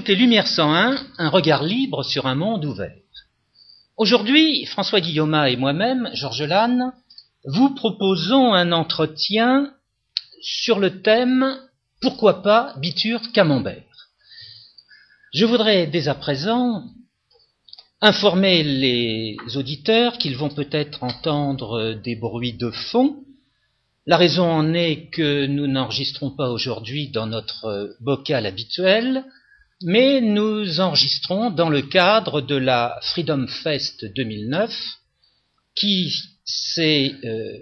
écoutez Lumière 101, un regard libre sur un monde ouvert. Aujourd'hui, François Guillaume et moi-même, Georges Lannes, vous proposons un entretien sur le thème Pourquoi pas Biture Camembert? Je voudrais dès à présent informer les auditeurs qu'ils vont peut-être entendre des bruits de fond. La raison en est que nous n'enregistrons pas aujourd'hui dans notre bocal habituel, mais nous enregistrons dans le cadre de la Freedom Fest 2009 qui s'est euh,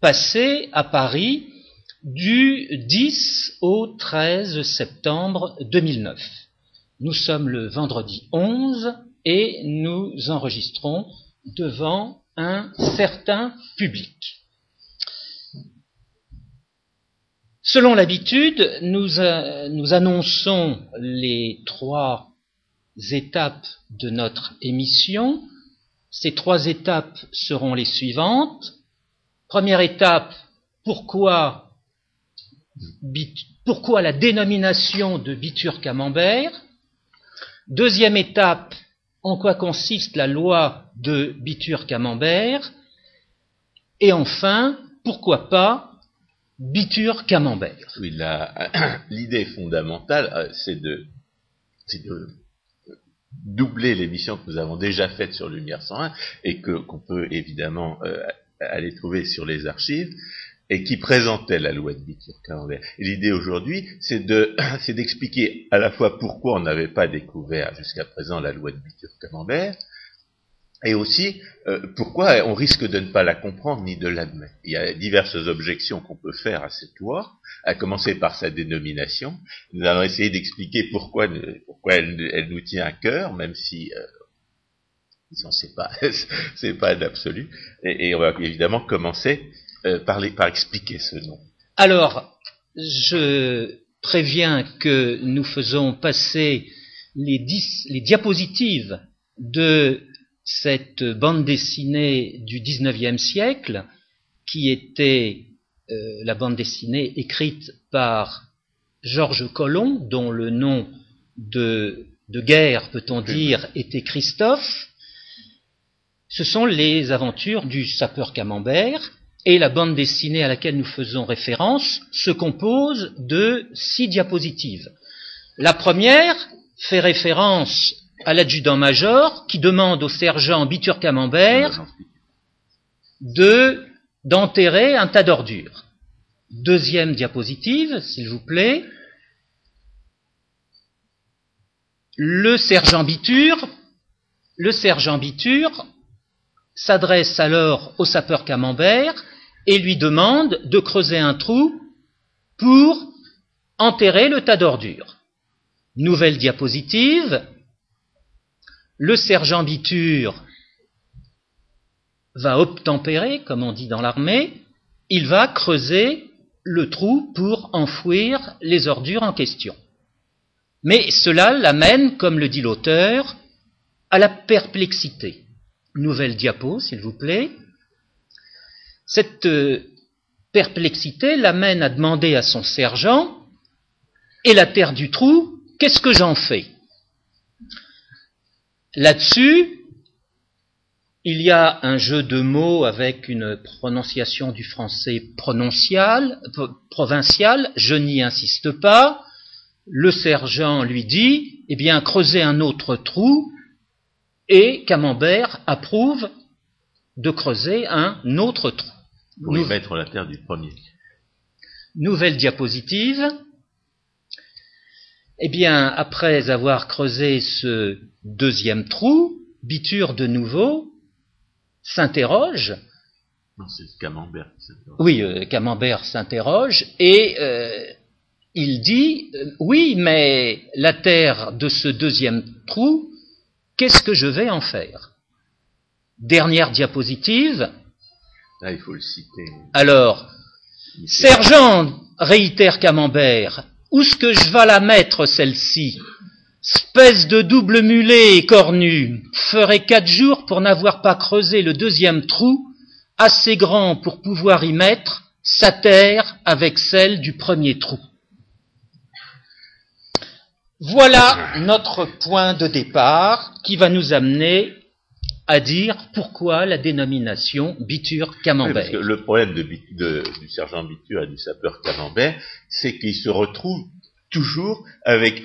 passée à Paris du 10 au 13 septembre 2009. Nous sommes le vendredi 11 et nous enregistrons devant un certain public. Selon l'habitude, nous, euh, nous, annonçons les trois étapes de notre émission. Ces trois étapes seront les suivantes. Première étape, pourquoi, la dénomination de biture camembert Deuxième étape, en quoi consiste la loi de biture camembert Et enfin, pourquoi pas Biture Camembert. Oui, l'idée fondamentale, euh, c'est de, de, doubler l'émission que nous avons déjà faite sur Lumière 101 et que qu'on peut évidemment euh, aller trouver sur les archives et qui présentait la loi de Biture Camembert. L'idée aujourd'hui, c'est de, c'est d'expliquer à la fois pourquoi on n'avait pas découvert jusqu'à présent la loi de Biture Camembert, et aussi euh, pourquoi on risque de ne pas la comprendre ni de l'admettre? Il y a diverses objections qu'on peut faire à cette loi, à commencer par sa dénomination. Nous allons essayer d'expliquer pourquoi, pourquoi elle, nous tient à cœur, même si euh, c'est pas c'est pas d'absolu. Et, on va évidemment commencer euh, par, par expliquer ce nom. Alors, je préviens que nous faisons passer les, les diapositives de cette bande dessinée du XIXe siècle, qui était euh, la bande dessinée écrite par Georges Colomb, dont le nom de, de guerre, peut-on dire, était Christophe. Ce sont les aventures du sapeur camembert, et la bande dessinée à laquelle nous faisons référence se compose de six diapositives. La première fait référence à l'adjudant-major qui demande au sergent Bitur Camembert de d'enterrer un tas d'ordures. Deuxième diapositive, s'il vous plaît. Le sergent Bitur, le sergent Bitur s'adresse alors au sapeur Camembert et lui demande de creuser un trou pour enterrer le tas d'ordures. Nouvelle diapositive, le sergent Biture va obtempérer, comme on dit dans l'armée, il va creuser le trou pour enfouir les ordures en question. Mais cela l'amène, comme le dit l'auteur, à la perplexité. Nouvelle diapo, s'il vous plaît. Cette euh, perplexité l'amène à demander à son sergent, et la terre du trou, qu'est-ce que j'en fais? Là-dessus, il y a un jeu de mots avec une prononciation du français prononcial, provincial, je n'y insiste pas. Le sergent lui dit, eh bien, creusez un autre trou, et Camembert approuve de creuser un autre trou. Pour y mettre la terre du premier. Nouvelle diapositive. Eh bien, après avoir creusé ce deuxième trou, Biture de nouveau s'interroge. Non, c'est Camembert. Oui, euh, Camembert s'interroge et euh, il dit euh, Oui, mais la terre de ce deuxième trou, qu'est-ce que je vais en faire? Dernière diapositive. Là, il faut le citer. Alors, Sergent, réitère Camembert, où est-ce que je vais la mettre, celle-ci? Espèce de double mulet et cornu, ferait quatre jours pour n'avoir pas creusé le deuxième trou, assez grand pour pouvoir y mettre sa terre avec celle du premier trou. Voilà notre point de départ qui va nous amener à dire pourquoi la dénomination Bitur Camembert. le problème du sergent Bitur et du sapeur Camembert, c'est qu'il se retrouve toujours avec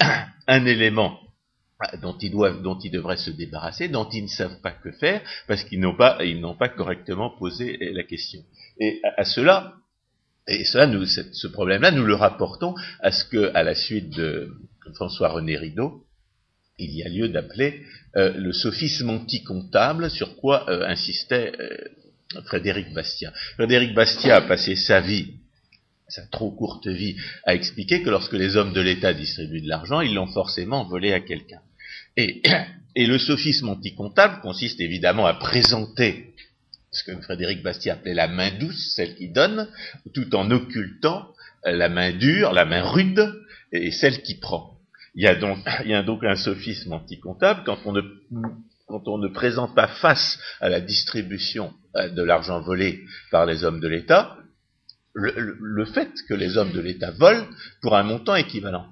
un, élément dont ils doivent, dont ils devraient se débarrasser, dont ils ne savent pas que faire, parce qu'ils n'ont pas, pas correctement posé la question. Et à, cela, et cela, nous, ce problème-là, nous le rapportons à ce que, à la suite de François-René Rideau, il y a lieu d'appeler euh, le sophisme anti-comptable, sur quoi euh, insistait euh, Frédéric Bastiat. Frédéric Bastiat a passé sa vie sa trop courte vie, à expliquer que lorsque les hommes de l'État distribuent de l'argent, ils l'ont forcément volé à quelqu'un. Et, le sophisme anticomptable consiste évidemment à présenter ce que Frédéric Bastiat appelait la main douce, celle qui donne, tout en occultant la main dure, la main rude, et celle qui prend. Il y a donc, un sophisme anticomptable quand on ne quand on ne présente pas face à la distribution euh, de l'argent volé par les hommes de l'État, le, fait que les hommes de l'État volent pour un montant équivalent.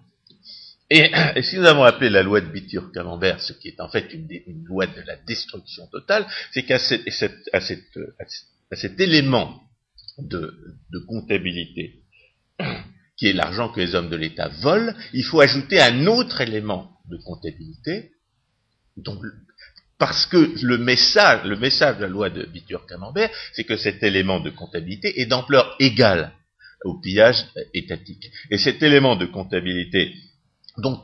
Et, si nous avons appelé la loi de Bitur-Camembert, ce qui est en fait une, loi de la destruction totale, c'est qu'à cet élément de, comptabilité, qui est l'argent que les hommes de l'État volent, il faut ajouter un autre élément de comptabilité, parce que le message, le message de la loi de Bitur-Camembert, c'est que cet élément de comptabilité est d'ampleur égale au pillage étatique. Et cet élément de comptabilité dont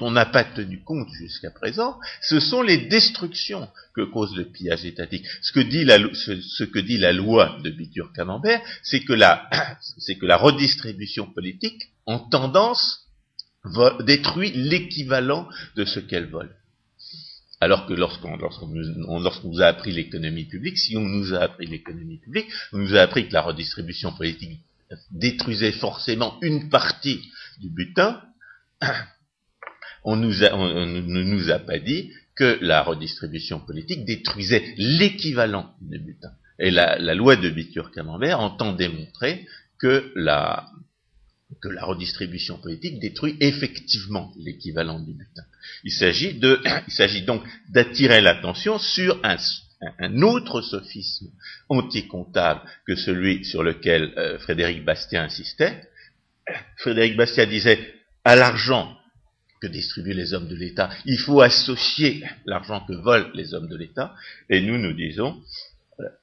on n'a pas tenu compte jusqu'à présent, ce sont les destructions que cause le pillage étatique. Ce que dit la, loi de que la, c'est que la redistribution politique, en tendance, détruit l'équivalent de ce qu'elle vole. Alors que lorsqu'on nous, a appris l'économie publique, si on nous a appris l'économie publique, on nous a appris que la redistribution politique détruisait forcément une partie du butin, on, ne nous a pas dit que la redistribution politique détruisait l'équivalent du butin. Et la, loi de Bitur-Camembert entend démontrer que la, redistribution politique détruit effectivement l'équivalent du butin. Il s'agit donc d'attirer l'attention sur un, autre sophisme anticomptable que celui sur lequel euh, Frédéric Bastien insistait. Frédéric Bastien disait à l'argent que distribuent les hommes de l'État, il faut associer l'argent que volent les hommes de l'État, et nous nous disons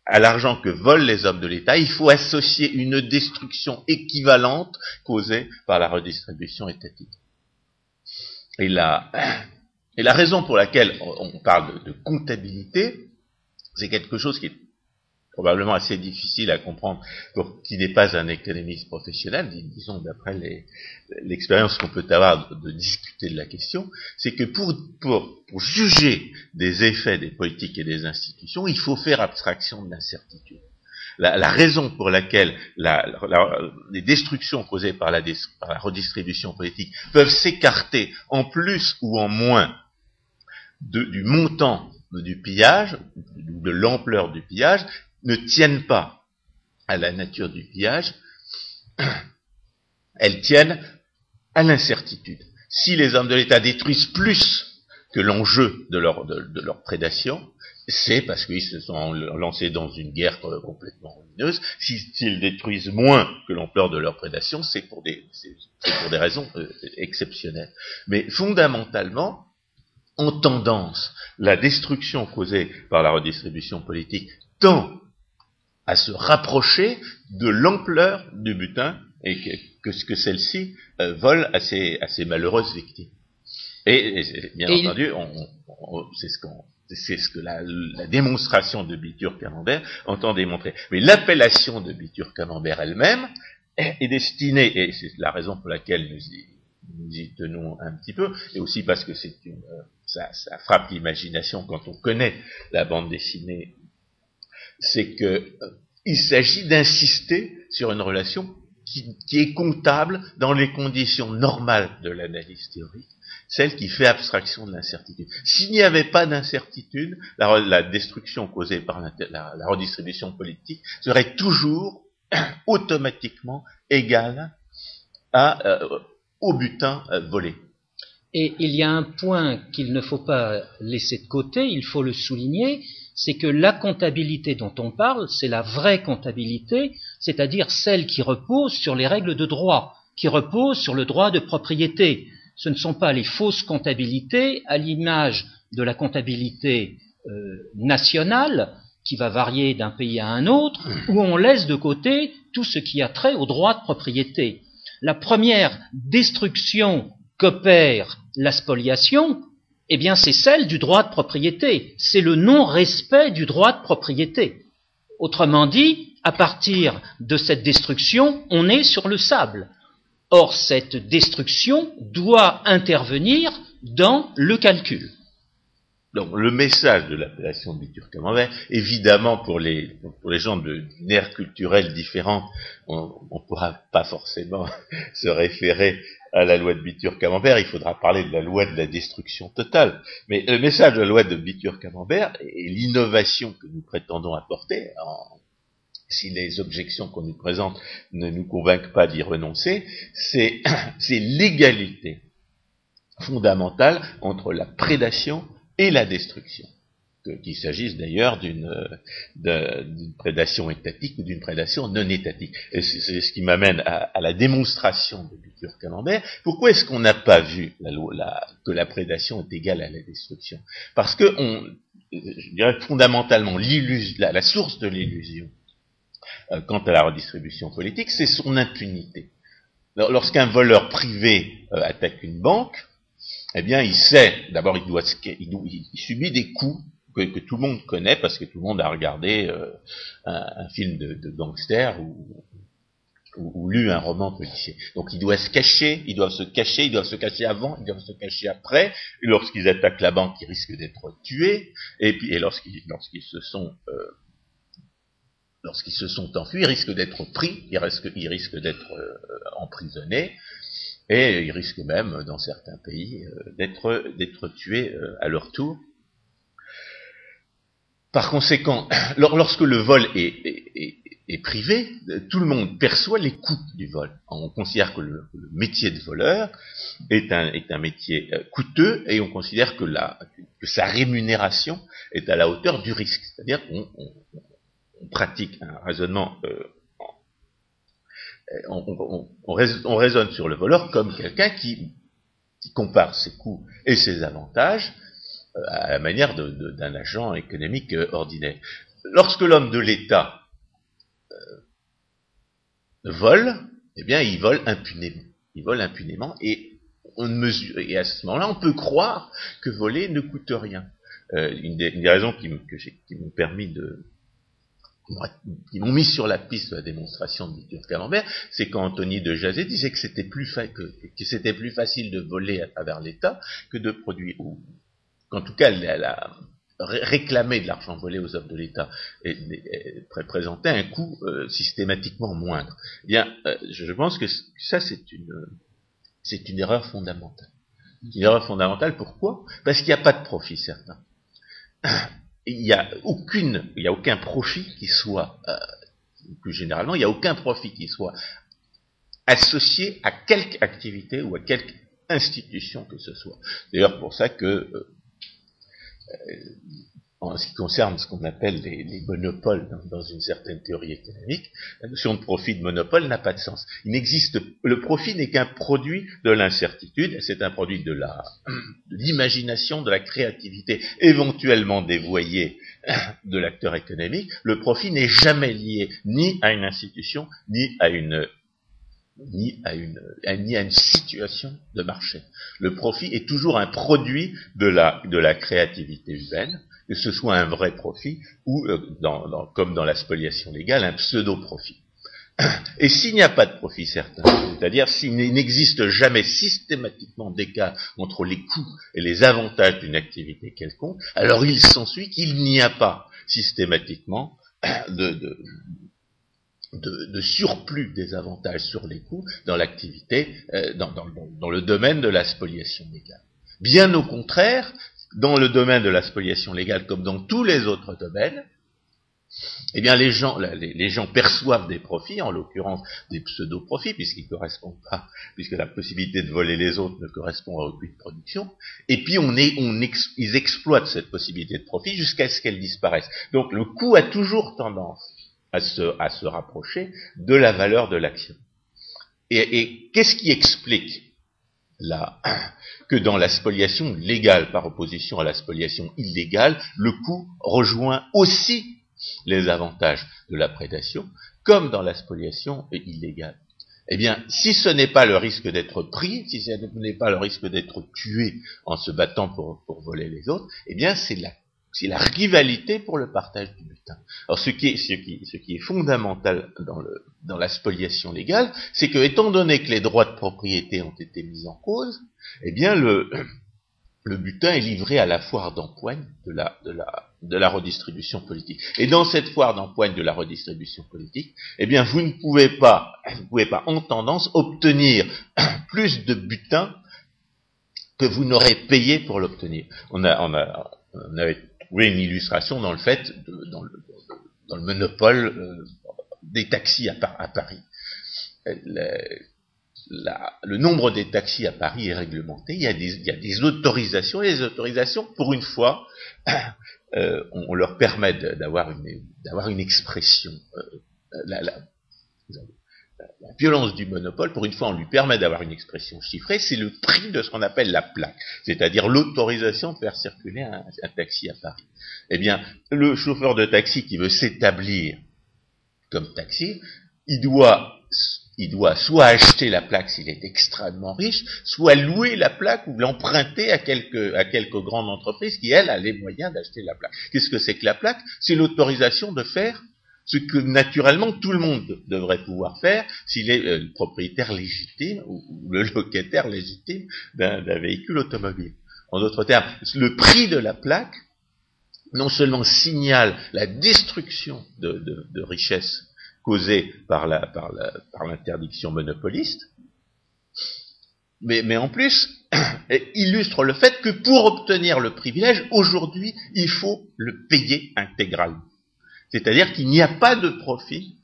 à l'argent que volent les hommes de l'État, il faut associer une destruction équivalente causée par la redistribution étatique. Et la, raison pour laquelle on parle de, de comptabilité, c'est quelque chose qui est probablement assez difficile à comprendre pour qui n'est pas un économiste professionnel, disons d'après l'expérience qu'on peut avoir de, discuter de la question, c'est que pour, pour, pour, juger des effets des politiques et des institutions, il faut faire abstraction de l'incertitude. La, raison pour laquelle la, les destructions causées par la, par la redistribution politique peuvent s'écarter en plus ou en moins de, du montant du pillage, de l'ampleur du pillage, ne tiennent pas à la nature du pillage, elles tiennent à l'incertitude. Si les hommes de l'État détruisent plus que l'enjeu de leur, de, prédation, c'est parce qu'ils se sont lancés dans une guerre complètement ruineuse. S'ils détruisent moins que l'ampleur de leur prédation, c'est pour des, pour des raisons euh, exceptionnelles. Mais fondamentalement, en tendance, la destruction causée par la redistribution politique tend à se rapprocher de l'ampleur du butin et que, ce que celle-ci euh, vole à ses, à ses, malheureuses victimes. Et, bien entendu, c'est ce, c'est ce que la, la, démonstration de Bitur-Camembert entend démontrer. Mais l'appellation de Bitur-Camembert elle-même est, destinée, et c'est la raison pour laquelle nous y, nous y tenons un petit peu, et aussi parce que c'est une, euh, ça, ça frappe l'imagination quand on connaît la bande dessinée c'est que euh, s'agit d'insister sur une relation qui, est comptable dans les conditions normales de l'analyse théorique, celle qui fait abstraction de l'incertitude. S'il n'y avait pas d'incertitude, la, destruction causée par la, redistribution politique serait toujours automatiquement égale euh, au butin euh, volé. Et il y a un point qu'il ne faut pas laisser de côté, il faut le souligner, c'est que la comptabilité dont on parle, c'est la vraie comptabilité, c'est-à-dire celle qui repose sur les règles de droit, qui repose sur le droit de propriété. Ce ne sont pas les fausses comptabilités à l'image de la comptabilité euh, nationale, qui va varier d'un pays à un autre, où on laisse de côté tout ce qui a trait au droit de propriété. La première destruction qu'opère la spoliation, eh bien c'est celle du droit de propriété, c'est le non-respect du droit de propriété. Autrement dit, à partir de cette destruction, on est sur le sable. Or, cette destruction doit intervenir dans le calcul. Donc, le message de l'appellation de Bitur-Camembert, évidemment, pour les, pour les gens d'une ère culturelle différente, on ne pourra pas forcément se référer à la loi de Bitur-Camembert, il faudra parler de la loi de la destruction totale. Mais le message de la loi de Bitur-Camembert et l'innovation que nous prétendons apporter, si les objections qu'on nous présente ne nous convainquent pas d'y renoncer, c'est l'égalité fondamentale entre la prédation et la destruction qu'il s'agisse d'ailleurs d'une prédation étatique ou d'une prédation non étatique. C'est ce qui m'amène à, la démonstration de Butur Camembert. Pourquoi est-ce qu'on n'a pas vu que la prédation est égale à la destruction? Parce que, je dirais fondamentalement, la, source de l'illusion euh, quant à la redistribution politique, c'est son impunité. Lorsqu'un voleur privé euh, attaque une banque, eh bien, il sait, d'abord, il, il, il subit des coûts que, tout le monde connaît parce que tout le monde a regardé euh, un, film de, gangster ou, lu un roman policier. Donc ils doivent se cacher, ils doivent se cacher, ils doivent se cacher avant, ils doivent se cacher après. Lorsqu'ils attaquent la banque, ils risquent d'être tués. Et puis et lorsqu'ils lorsqu'ils se sont euh, enfuis, ils risquent d'être pris, ils risquent, d'être euh, emprisonnés. Et ils risquent même, dans certains pays, d'être tués à leur tour. Par conséquent, lorsque le vol est, privé, tout le monde perçoit les coûts du vol. On considère que le, métier de voleur est un, métier euh, coûteux et on considère que, sa rémunération est à la hauteur du risque. C'est-à-dire qu'on pratique un raisonnement, euh, on, raisonne sur le voleur comme quelqu'un qui compare ses coûts et ses avantages à la manière d'un agent économique euh, ordinaire. Lorsque l'homme de l'État euh, vole, eh bien, il vole impunément. Il vole impunément et on mesure. Et à ce moment-là, on peut croire que voler ne coûte rien. Euh, une, des, raisons qui m'ont permis de qui m'ont mis sur la piste de la démonstration de Victor Camembert, c'est quand Anthony de Jazet disait que c'était plus, que, c'était plus facile de voler à travers l'État que de produire, qu'en tout cas, elle, a réclamé de l'argent volé aux hommes de l'État et, présentait un coût euh, systématiquement moindre. Eh bien, euh, je pense que ça, c'est une, erreur fondamentale. Une erreur fondamentale, pourquoi? Parce qu'il n'y a pas de profit certain. Il n'y a a aucun profit qui soit, euh, plus généralement, il n'y a aucun profit qui soit associé à quelque activité ou à quelque institution que ce soit. D'ailleurs, pour ça que en ce qui concerne ce qu'on appelle les, monopoles dans, une certaine théorie économique, la notion de profit de monopole n'a pas de sens. Il n'existe, le profit n'est qu'un produit de l'incertitude, c'est un produit de de l'imagination, de la créativité, éventuellement dévoyée de l'acteur économique. Le profit n'est jamais lié ni à une institution, ni à une ni à, une, ni à une situation de marché. Le profit est toujours un produit de la, de la créativité humaine, que ce soit un vrai profit ou, euh, comme dans la spoliation légale, un pseudo-profit. Et s'il n'y a pas de profit certain, c'est-à-dire s'il n'existe jamais systématiquement d'écart entre les coûts et les avantages d'une activité quelconque, alors il s'ensuit qu'il n'y a pas systématiquement de, de, surplus des avantages sur les coûts dans l'activité, euh, dans, le domaine de la spoliation légale. Bien au contraire, dans le domaine de la spoliation légale, comme dans tous les autres domaines, eh bien les gens, les, gens perçoivent des profits, en l'occurrence des pseudo-profits, puisqu'ils correspondent pas, puisque la possibilité de voler les autres ne correspond à aucune production, et puis on est, on ils exploitent cette possibilité de profit jusqu'à ce qu'elle disparaisse. Donc le coût a toujours tendance à se, à se rapprocher de la valeur de l'action. Et, qu'est-ce qui explique la, que dans la spoliation légale par opposition à la spoliation illégale, le coût rejoint aussi les avantages de la prédation, comme dans la spoliation illégale? Eh bien, si ce n'est pas le risque d'être pris, si ce n'est pas le risque d'être tué en se battant pour, voler les autres, eh bien, c'est la, la, rivalité pour le partage du butin. Alors, ce qui est, fondamental dans, le, dans la spoliation légale, c'est que, étant donné que les droits de propriété ont été mis en cause, eh bien, le, butin est livré à la foire d'empoigne de la, redistribution politique. Et dans cette foire d'empoigne de la redistribution politique, eh bien, vous ne pouvez pas, vous pouvez pas, en tendance, obtenir plus de butin que vous n'aurez payé pour l'obtenir. On a, trouvé une illustration dans le fait, dans, le, monopole euh, des taxis à, Paris le nombre des taxis à Paris est réglementé, il y a des, autorisations, et les autorisations, pour une fois, euh, on, leur permet d'avoir une, expression. Euh, violence du monopole, pour une fois, on lui permet d'avoir une expression chiffrée, c'est le prix de ce qu'on appelle la plaque, c'est-à-dire l'autorisation de faire circuler un, taxi à Paris. Eh bien, le chauffeur de taxi qui veut s'établir comme taxi, il doit il doit soit acheter la plaque s'il est extrêmement riche, soit louer la plaque ou l'emprunter à quelques, à quelques grandes entreprises qui, elles, a les moyens d'acheter la plaque. Qu'est-ce que c'est que la plaque? C'est l'autorisation de faire ce que naturellement tout le monde devrait pouvoir faire s'il est euh, le propriétaire légitime ou, le locataire légitime d'un véhicule automobile. En d'autres termes, le prix de la plaque non seulement signale la destruction de, richesses causée par la, par l'interdiction monopoliste, mais en plus illustre le fait que pour obtenir le privilège, aujourd'hui, il faut le payer intégralement. C'est-à-dire qu'il n'y a pas de profit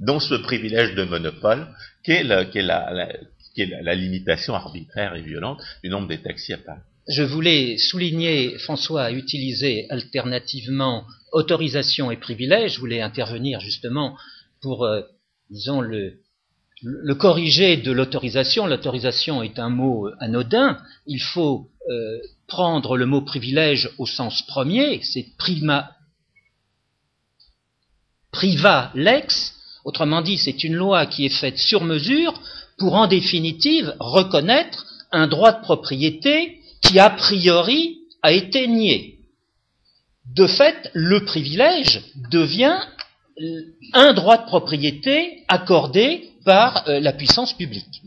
dans ce privilège de monopole qu'est la, la, la, limitation arbitraire et violente du nombre des taxis à Paris. Je voulais souligner, François a utilisé alternativement autorisation et privilège, je voulais intervenir justement pour, euh, disons, le, le corriger de l'autorisation. L'autorisation est un mot anodin. Il faut euh, prendre le mot privilège au sens premier, c'est prima priva lex. Autrement dit, c'est une loi qui est faite sur mesure pour en définitive reconnaître un droit de propriété qui a priori a été nié. De fait, le privilège devient un droit de propriété accordé par euh, la puissance publique.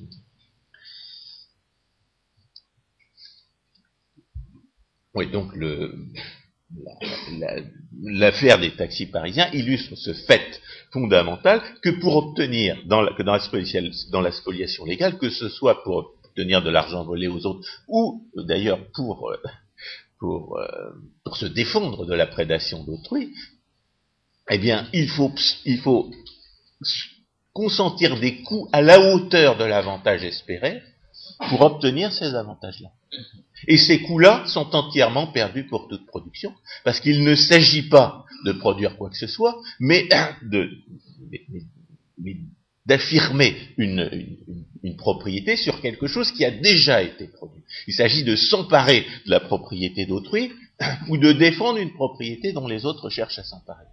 Oui, donc l'affaire des taxis parisiens illustre ce fait fondamental que pour obtenir, dans la, dans la spoliation légale, que ce soit pour obtenir de l'argent volé aux autres, ou d'ailleurs pour, euh, euh, pour se défendre de la prédation d'autrui, eh bien, il faut, il faut consentir des coûts à la hauteur de l'avantage espéré pour obtenir ces avantages-là. Et ces coûts-là sont entièrement perdus pour toute production, parce qu'il ne s'agit pas de produire quoi que ce soit, mais d'affirmer une, propriété sur quelque chose qui a déjà été produit. Il s'agit de s'emparer de la propriété d'autrui ou de défendre une propriété dont les autres cherchent à s'emparer.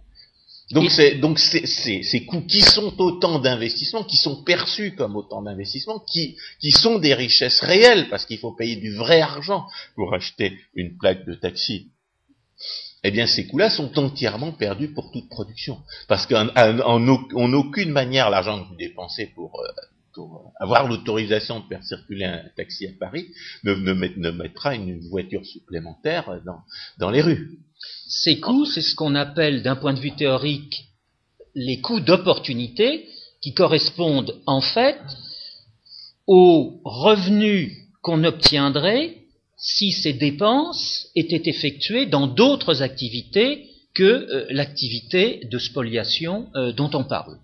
Donc, c'est, donc ces coûts qui sont autant d'investissements, qui sont perçus comme autant d'investissements, qui, qui sont des richesses réelles, parce qu'il faut payer du vrai argent pour acheter une plaque de taxi, eh bien ces coûts-là sont entièrement perdus pour toute production. Parce qu'en en, aucune manière l'argent que vous dépensez pour, euh, pour avoir l'autorisation de faire circuler un taxi à Paris ne, ne, ne mettra une voiture supplémentaire dans, dans les rues. Ces coûts, c'est ce qu'on appelle d'un point de vue théorique les coûts d'opportunité qui correspondent en fait aux revenus qu'on obtiendrait si ces dépenses étaient effectuées dans d'autres activités que euh, l'activité de spoliation euh, dont on parle.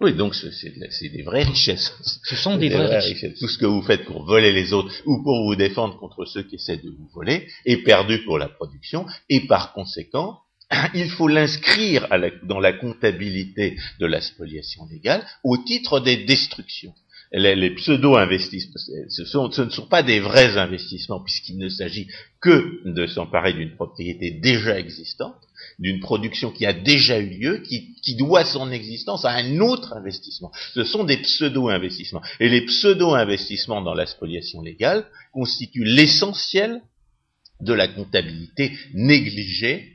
Oui, donc c'est des vraies richesses. Ce sont des, vraies, richesses. Tout ce que vous faites pour voler les autres ou pour vous défendre contre ceux qui essaient de vous voler est perdu pour la production et par conséquent, il faut l'inscrire dans la comptabilité de la spoliation légale au titre des destructions les, pseudo-investissements, ce, ce, ne sont pas des vrais investissements puisqu'il ne s'agit que de s'emparer d'une propriété déjà existante, d'une production qui a déjà eu lieu, qui, qui doit son existence à un autre investissement. Ce sont des pseudo-investissements. Et les pseudo-investissements dans la spoliation légale constituent l'essentiel de la comptabilité négligée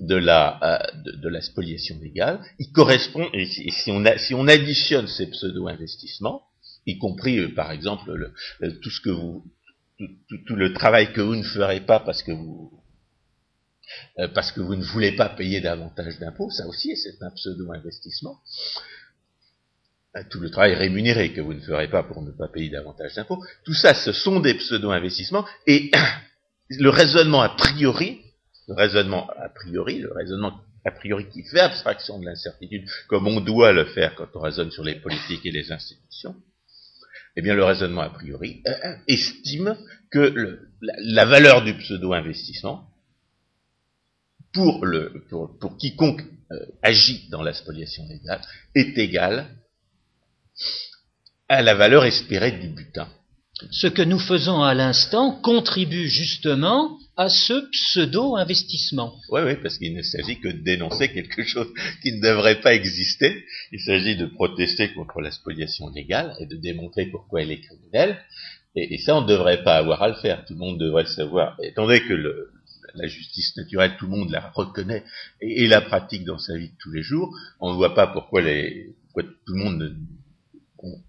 de la, euh, de, la spoliation légale. Il correspond, et si, on, si on additionne ces pseudo-investissements, y compris euh, par exemple le, tout ce que vous tout, le travail que vous ne ferez pas parce que vous euh, parce que vous ne voulez pas payer davantage d'impôts, ça aussi c'est un pseudo-investissement. Euh, tout le travail rémunéré que vous ne ferez pas pour ne pas payer davantage d'impôts, tout ça ce sont des pseudo-investissements et le raisonnement a priori, le raisonnement a priori, le raisonnement a priori qui fait abstraction de l'incertitude, comme on doit le faire quand on raisonne sur les politiques et les institutions, eh bien le raisonnement a priori euh, estime que la, valeur du pseudo-investissement pour, le, pour, quiconque euh, agit dans la spoliation légale est égale à la valeur espérée du butin. Ce que nous faisons à l'instant contribue justement à ce pseudo-investissement. Oui, oui, parce qu'il ne s'agit que de dénoncer quelque chose qui ne devrait pas exister. Il s'agit de protester contre la spoliation légale et de démontrer pourquoi elle est criminelle. Et, ça, on ne devrait pas avoir à le faire. Tout le monde devrait le savoir. Et étant donné que le, la justice naturelle, tout le monde la reconnaît et, la pratique dans sa vie de tous les jours, on ne voit pas pourquoi, tout le monde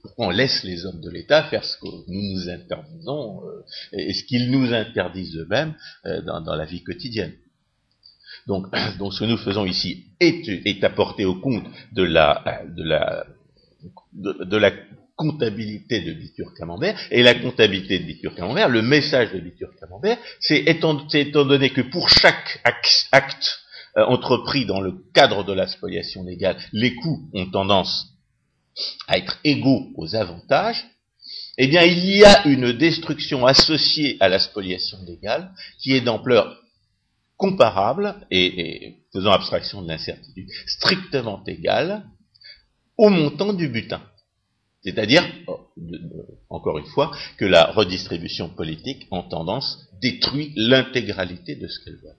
pourquoi on laisse les hommes de l'État faire ce que nous nous interdisons euh, et ce qu'ils nous interdisent eux-mêmes euh, dans, la vie quotidienne. Donc, donc, ce que nous faisons ici est, est apporté au compte de, la comptabilité de Bitur Camembert, et la comptabilité de Bitur Camembert, le message de Bitur Camembert, c'est étant, étant, donné que pour chaque acte, euh, entrepris dans le cadre de la spoliation légale, les coûts ont tendance à être égaux aux avantages, eh bien il y a une destruction associée à la spoliation légale qui est d'ampleur comparable et, faisant abstraction de l'incertitude, strictement égale au montant du butin. C'est-à-dire, oh, encore une fois, que la redistribution politique en tendance détruit l'intégralité de ce qu'elle veut.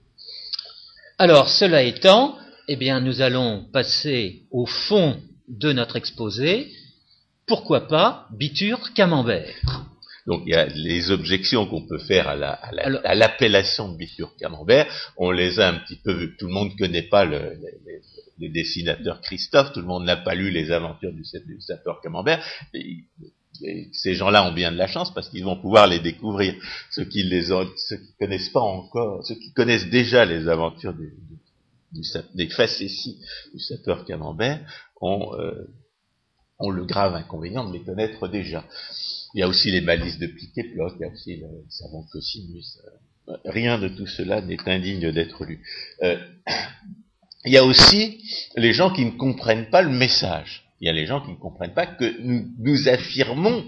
Alors, cela étant, eh bien, nous allons passer au fond de notre exposé, pourquoi pas Bitur Camembert? Donc il y a les objections qu'on peut faire à l'appellation de Bitur Camembert, on les a un petit peu vu. Tout le monde ne connaît pas le, dessinateur Christophe, tout le monde n'a pas lu les aventures du, dessinateur Camembert. ces gens-là ont bien de la chance parce qu'ils vont pouvoir les découvrir. Ceux qui les ont, ceux qui connaissent pas encore, ceux qui connaissent déjà les aventures du, des facéties du sapeur camembert ont, euh, ont, le grave inconvénient de les connaître déjà. Il y a aussi les malices de piquet il y a aussi le savant cosinus. Euh, rien de tout cela n'est indigne d'être lu. Euh, il y a aussi les gens qui ne comprennent pas le message. Il y a les gens qui ne comprennent pas que nous, affirmons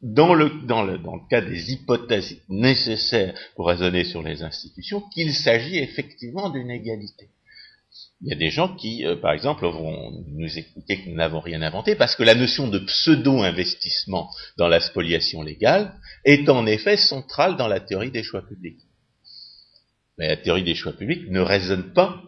dans le cas des hypothèses nécessaires pour raisonner sur les institutions, qu'il s'agit effectivement d'une égalité. Il y a des gens qui, euh, par exemple, vont nous expliquer que nous n'avons rien inventé parce que la notion de pseudo-investissement dans la spoliation légale est en effet centrale dans la théorie des choix publics. Mais la théorie des choix publics ne raisonne pas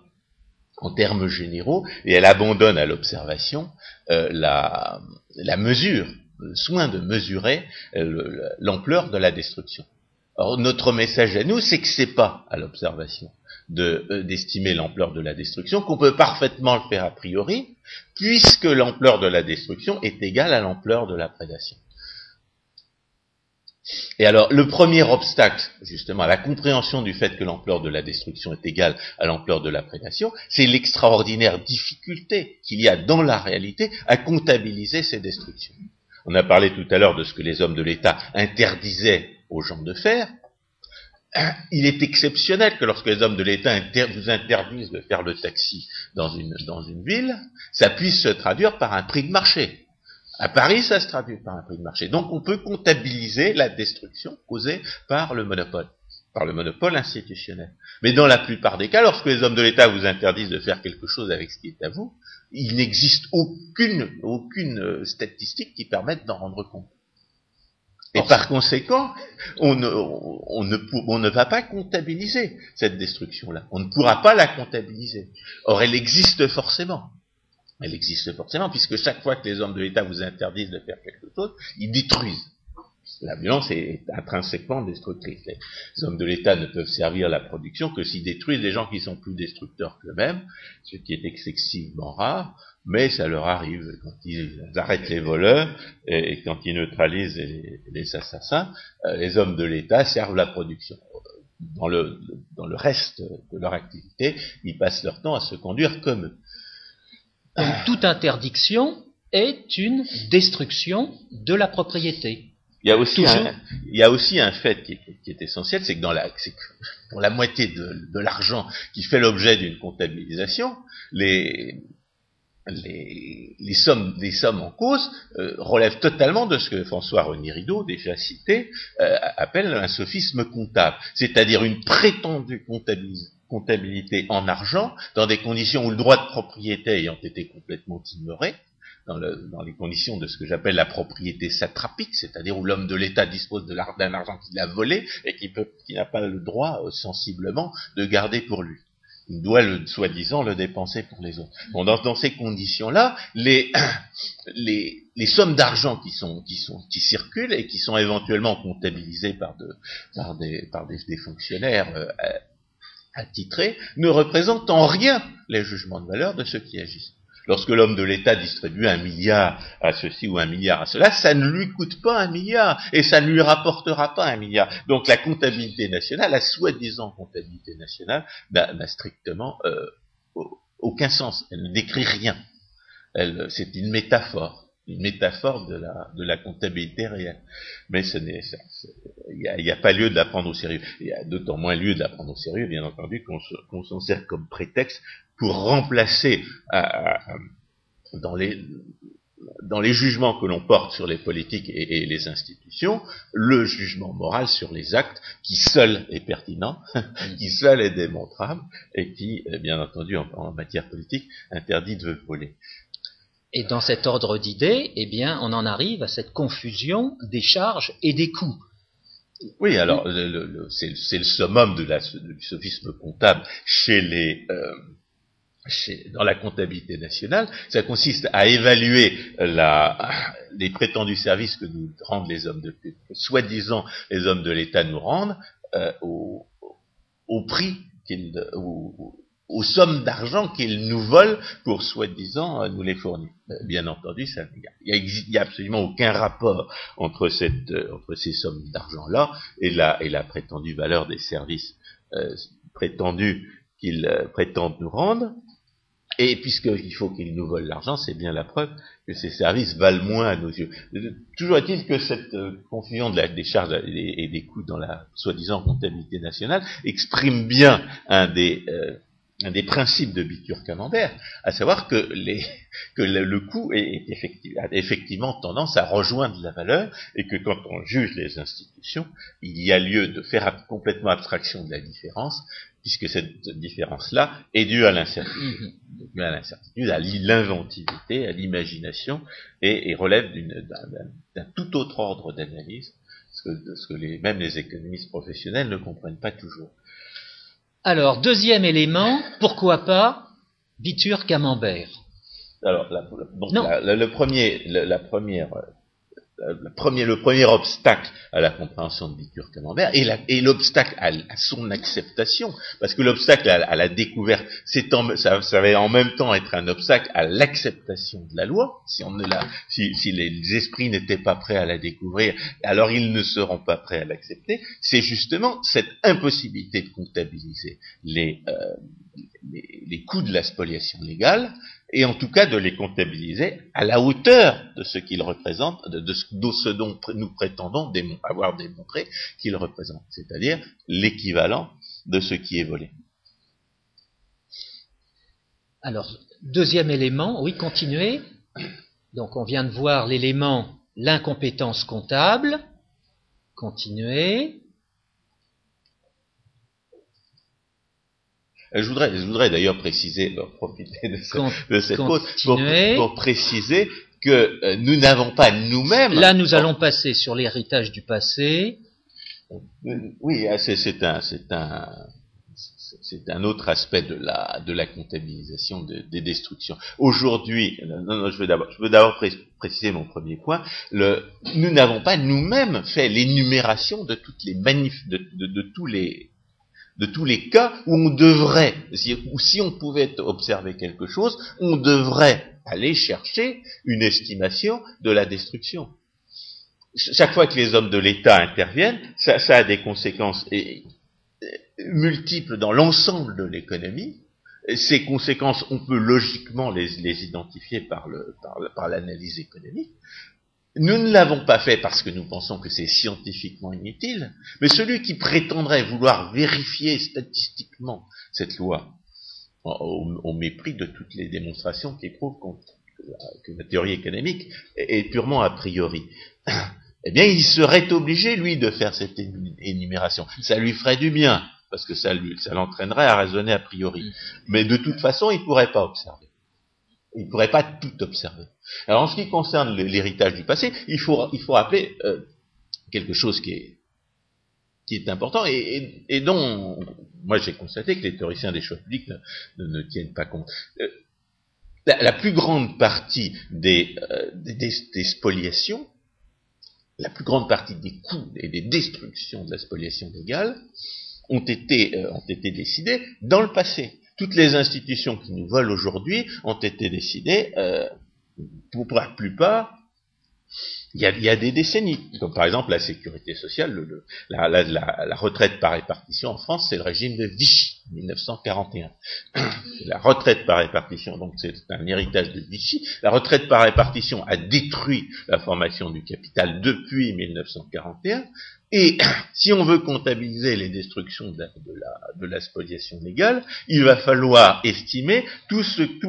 en termes généraux et elle abandonne à l'observation euh, la, la mesure soin de mesurer euh, l'ampleur de la destruction. Or, notre message à nous, c'est que c'est pas à l'observation euh, d'estimer l'ampleur de la destruction qu'on peut parfaitement le faire a priori, puisque l'ampleur de la destruction est égale à l'ampleur de la prédation. Et alors, le premier obstacle, justement, à la compréhension du fait que l'ampleur de la destruction est égale à l'ampleur de la prédation, c'est l'extraordinaire difficulté qu'il y a dans la réalité à comptabiliser ces destructions. On a parlé tout à l'heure de ce que les hommes de l'État interdisaient aux gens de faire. il est exceptionnel que lorsque les hommes de l'État vous interdisent de faire le taxi dans une, dans une ville, ça puisse se traduire par un prix de marché. À Paris, ça se traduit par un prix de marché. Donc on peut comptabiliser la destruction causée par le monopole, par le monopole institutionnel. Mais dans la plupart des cas, lorsque les hommes de l'État vous interdisent de faire quelque chose avec ce qui est à vous, il n'existe aucune, aucune euh, statistique qui permette d'en rendre compte. Et par conséquent, on ne, on, ne, on ne va pas comptabiliser cette destruction-là. On ne pourra pas la comptabiliser. Or, elle existe forcément. Elle existe forcément, puisque chaque fois que les hommes de l'État vous interdisent de faire quelque chose, ils détruisent. La violence est intrinsèquement destructrice. Les hommes de l'État ne peuvent servir la production que s'ils détruisent des gens qui sont plus destructeurs qu'eux-mêmes, ce qui est excessivement rare, mais ça leur arrive quand ils arrêtent les voleurs et, quand ils neutralisent les, assassins, euh, les hommes de l'État servent la production. Dans le, dans le reste de leur activité, ils passent leur temps à se conduire comme eux. toute interdiction est une destruction de la propriété. Il y a aussi, un, il y a aussi un fait qui est, essentiel, c'est que dans la, pour la moitié de, l'argent qui fait l'objet d'une comptabilisation, les, les, sommes, les sommes en cause euh, relèvent totalement de ce que François René Rideau, déjà cité, euh, appelle un sophisme comptable, c'est-à-dire une prétendue comptabilité en argent dans des conditions où le droit de propriété ayant été complètement ignoré, dans, les conditions de ce que j'appelle la propriété satrapique, c'est-à-dire où l'homme de l'État dispose d'un argent qu'il a volé et qui n'a pas le droit euh, sensiblement de garder pour lui. Il doit le soi-disant le dépenser pour les autres. Dans, ces conditions-là, les, les, sommes d'argent qui circulent et qui sont éventuellement comptabilisées par des, fonctionnaires euh, attitrés ne représentent en rien les jugements de valeur de ceux qui agissent. Lorsque l'homme de l'État distribue un milliard à ceci ou un milliard à cela, ça ne lui coûte pas un milliard et ça ne lui rapportera pas un milliard. Donc la comptabilité nationale, la soi-disant comptabilité nationale, n'a strictement euh, aucun sens. Elle ne décrit rien. C'est une métaphore une métaphore de la, comptabilité réelle. Mais il n'y a, pas lieu de la prendre au sérieux. Il y a d'autant moins lieu de la prendre au sérieux, bien entendu, qu'on s'en sert comme prétexte pour remplacer dans les jugements que l'on porte sur les politiques et, les institutions, le jugement moral sur les actes qui seul est pertinent, qui seul est démontrable et qui, bien entendu, en, en matière politique, interdit de voler. Et dans cet ordre d'idées, eh bien, on en arrive à cette confusion des charges et des coûts. Oui, alors c'est le summum de la, du sophisme comptable chez les euh, dans la comptabilité nationale. Ça consiste à évaluer la, les prétendus services que nous rendent les hommes de soi-disant les hommes de l'État nous rendent euh, au, au, prix qu'ils aux sommes d'argent qu'ils nous volent pour soi-disant euh, nous les fournir. Euh, bien entendu, il n'y a, absolument aucun rapport euh, entre ces sommes d'argent-là et la, prétendue valeur des services prétendus qu'ils prétendent nous rendre. Et puisqu'il faut qu'ils nous volent l'argent, c'est bien la preuve que ces services valent moins à nos yeux. Toujours est-il que cette confusion des charges et des, coûts dans la soi-disant comptabilité nationale exprime bien un des, un des principes de Bitur-Camembert, à savoir que, les, que le, coût est, a effectivement tendance à rejoindre la valeur et que quand on juge les institutions, il y a lieu de faire complètement abstraction de la différence, puisque cette différence-là est due à l'incertitude, due à l'incertitude, à l'inventivité, à l'imagination, et, relève d'un tout autre ordre d'analyse, ce que, ce que les, même les économistes professionnels ne comprennent pas toujours. Alors, deuxième élément, pourquoi pas Bitur Camembert Alors, le premier, la, première le premier, le premier obstacle à la compréhension de Bitur Camembert et l'obstacle à, son acceptation, parce que l'obstacle à, la découverte, en, ça, ça, va en même temps être un obstacle à l'acceptation de la loi. Si, on si, si les esprits n'étaient pas prêts à la découvrir, alors ils ne seront pas prêts à l'accepter. C'est justement cette impossibilité de comptabiliser les, euh, les, les coûts de la spoliation légale et en tout cas de les comptabiliser à la hauteur de ce qu'ils représentent, de, ce, dont nous prétendons avoir démontré qu'ils représentent, c'est-à-dire l'équivalent de ce qui est volé. Alors, deuxième élément, oui, continuez. Donc, on vient de voir l'élément l'incompétence comptable. Continuez. Je voudrais, je voudrais d'ailleurs préciser, profiter de, cette pause pour, préciser que euh, nous n'avons pas nous-mêmes. Là, nous allons passer sur l'héritage du passé. Euh, oui, ah, c'est un, c'est un, c'est un autre aspect de la, de la comptabilisation des destructions. Aujourd'hui, non, je veux d'abord, je veux d'abord préciser mon premier point. Le, nous n'avons pas nous-mêmes fait l'énumération de toutes les manif, de, de, de tous les de tous les cas où on devrait, ou si on pouvait observer quelque chose, on devrait aller chercher une estimation de la destruction. Chaque fois que les hommes de l'État interviennent, ça, a des conséquences multiples dans l'ensemble de l'économie. Ces conséquences, on peut logiquement les, identifier par l'analyse économique. Nous ne l'avons pas fait parce que nous pensons que c'est scientifiquement inutile, mais celui qui prétendrait vouloir vérifier statistiquement cette loi, au, mépris de toutes les démonstrations qui prouvent que la, théorie économique est, purement a priori, eh bien il serait obligé, lui, de faire cette énumération. Ça lui ferait du bien, parce que ça l'entraînerait à raisonner a priori. Mm. Mais de toute façon, il ne pourrait pas observer. Il ne pourrait pas tout observer. Alors en ce qui concerne l'héritage du passé, il faut, il faut rappeler euh, quelque chose qui est, qui est important et, et, dont moi j'ai constaté que les théoriciens des choses publiques ne, ne, tiennent pas compte. Euh, la, plus grande partie des, euh, des, des, spoliations, la plus grande partie des coûts et des destructions de la spoliation légale ont été, euh, ont été décidées dans le passé toutes les institutions qui nous volent aujourd'hui ont été décidées, euh, pour la plupart, il y, a, des décennies. Comme par exemple la sécurité sociale, le, la, retraite par répartition en France, c'est le régime de Vichy, 1941. la retraite par répartition, donc c'est un héritage de Vichy. La retraite par répartition a détruit la formation du capital depuis 1941. Et si on veut comptabiliser les destructions de la, spoliation légale, il va falloir estimer tout,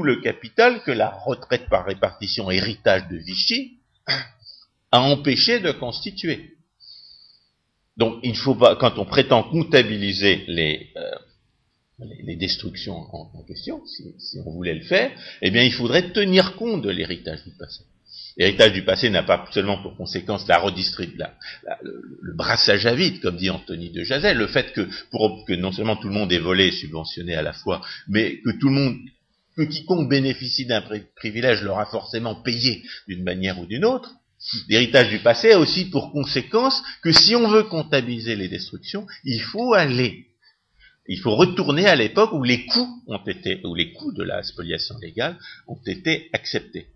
le capital que la retraite par répartition héritage de Vichy a empêché de constituer. Donc, il faut pas, quand on prétend comptabiliser les, euh, destructions en, question, si, si, on voulait le faire, eh bien, il faudrait tenir compte de l'héritage du passé. L'héritage du passé n'a pas seulement pour conséquence la redistribution, le, brassage à vide, comme dit Anthony de Jazet, le fait que non seulement tout le monde est volé et subventionné à la fois, mais que tout le monde, que quiconque bénéficie d'un privilège l'aura forcément payé d'une manière ou d'une autre. L'héritage du passé a aussi pour conséquence que si on veut comptabiliser les destructions, il faut aller il faut retourner à l'époque où les coûts ont été, où les coûts de la spoliation légale ont été acceptés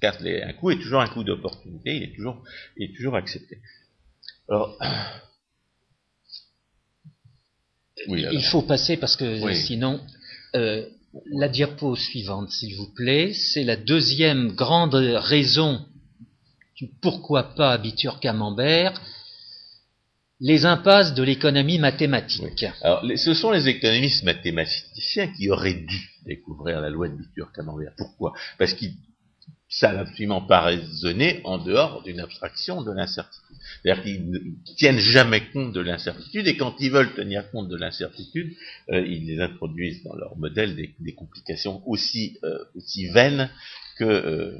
car un coup est toujours un coup d'opportunité, il est toujours, il est toujours accepté. Alors, il faut passer parce que sinon, euh, la diapo suivante, s'il vous plaît, c'est la deuxième grande raison du pourquoi pas Abitur Camembert, les impasses de l'économie mathématique. Alors, ce sont les économistes mathématiciens qui auraient dû découvrir la loi de Bitur Camembert. Pourquoi? Parce qu'ils ça n'a absolument pas raisonné en dehors d'une abstraction de l'incertitude. C'est-à-dire qu'ils ne tiennent jamais compte de l'incertitude et quand ils veulent tenir compte de l'incertitude, euh, ils les introduisent dans leur modèle des, complications aussi, euh, aussi vaines euh,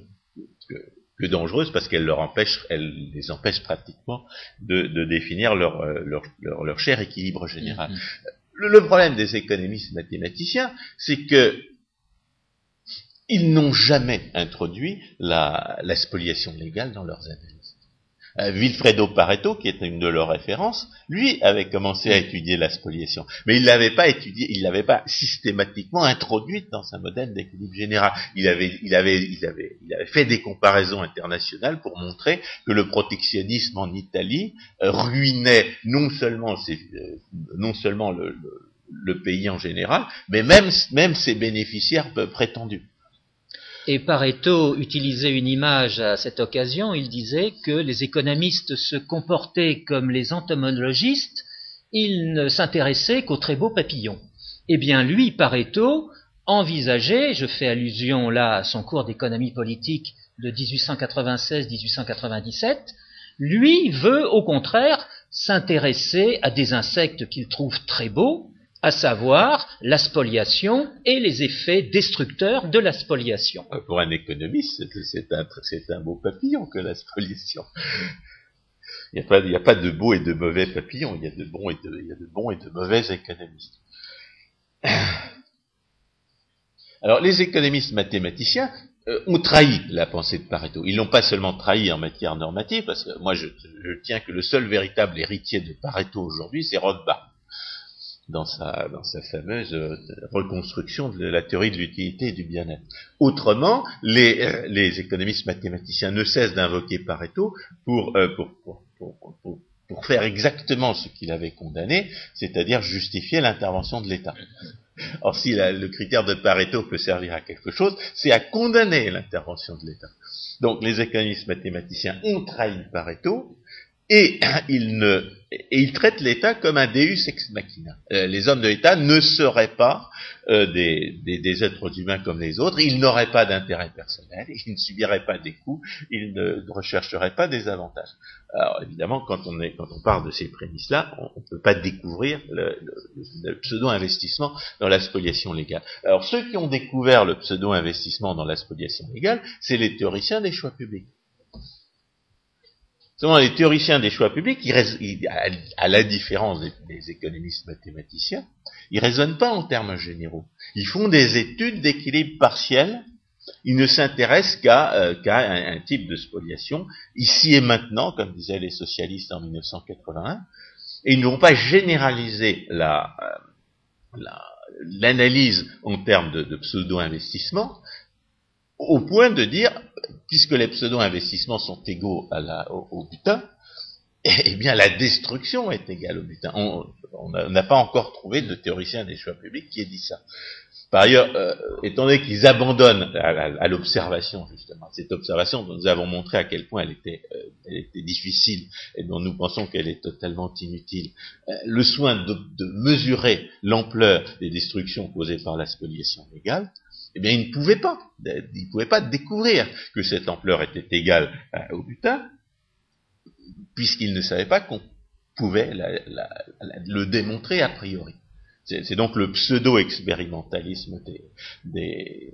que, que, dangereuses parce qu'elles leur empêchent, elles les empêchent pratiquement de, de définir leur, leur, leur, cher équilibre général. Mm-hmm. Le, le problème des économistes mathématiciens, c'est que ils n'ont jamais introduit la, spoliation légale dans leurs analyses. Euh, Vilfredo Pareto, qui est une de leurs références, lui avait commencé à étudier la spoliation, mais il l'avait pas étudié, il l'avait pas systématiquement introduite dans sa modèle d'équilibre général. Il avait, il avait, il avait, il avait fait des comparaisons internationales pour montrer que le protectionnisme en Italie euh, ruinait non seulement, ses, euh, non seulement le, le, le, pays en général, mais même, même ses bénéficiaires prétendus. Et Pareto utilisait une image à cette occasion, il disait que les économistes se comportaient comme les entomologistes, ils ne s'intéressaient qu'aux très beaux papillons. Eh bien, lui, Pareto, envisageait, je fais allusion là à son cours d'économie politique de 1896-1897, lui veut au contraire s'intéresser à des insectes qu'il trouve très beaux, à savoir la spoliation et les effets destructeurs de la spoliation. Euh, pour un économiste, c'est un, beau papillon que la spoliation. Il n'y a, pas de beaux et de mauvais papillons, il y a de bons et de, mauvais économistes. Alors, les économistes mathématiciens euh, ont trahi la pensée de Pareto. Ils n'ont pas seulement trahi en matière normative, parce que moi, je, je tiens que le seul véritable héritier de Pareto aujourd'hui, c'est Rothbard dans sa, dans sa fameuse euh, reconstruction de la théorie de l'utilité et du bien-être. Autrement, les, euh, les, économistes mathématiciens ne cessent d'invoquer Pareto pour, euh, pour, pour, pour, pour faire exactement ce qu'il avait condamné, c'est-à-dire justifier l'intervention de l'État. Or, si le critère de Pareto peut servir à quelque chose, c'est à condamner l'intervention de l'État. Donc, les économistes mathématiciens ont trahi Pareto, et il, ne, et il traite l'État comme un deus ex machina. Euh, les hommes de l'État ne seraient pas euh, des, êtres humains comme les autres, ils n'auraient pas d'intérêt personnel, ils ne subiraient pas des coups, ils ne rechercheraient pas des avantages. Alors évidemment, quand on, est, parle de ces prémices-là, on ne peut pas découvrir le, le, le pseudo-investissement dans la spoliation légale. Alors ceux qui ont découvert le pseudo-investissement dans la spoliation légale, c'est les théoriciens des choix publics. Souvent, les théoriciens des choix publics, à la différence des, économistes mathématiciens, ils raisonnent pas en termes généraux. Ils font des études d'équilibre partiel. Ils ne s'intéressent qu'à euh, un, type de spoliation, ici et maintenant, comme disaient les socialistes en 1981. Et ils ne vont pas généraliser euh, l'analyse en termes de pseudo-investissement, au point de dire, puisque les pseudo-investissements sont égaux à la, au, butin, eh bien la destruction est égale au butin. On n'a pas encore trouvé de théoricien des choix publics qui ait dit ça. Par ailleurs, euh, étant donné qu'ils abandonnent à, l'observation, justement, cette observation dont nous avons montré à quel point elle était, euh, elle était difficile et dont nous pensons qu'elle est totalement inutile, euh, le soin de, de mesurer l'ampleur des destructions causées par la spoliation légale, eh bien, il ne pouvait pas, il ne pas découvrir que cette ampleur était égale au butin, puisqu'il ne savait pas qu'on pouvait le démontrer a priori. C'est donc le pseudo-expérimentalisme des, euh,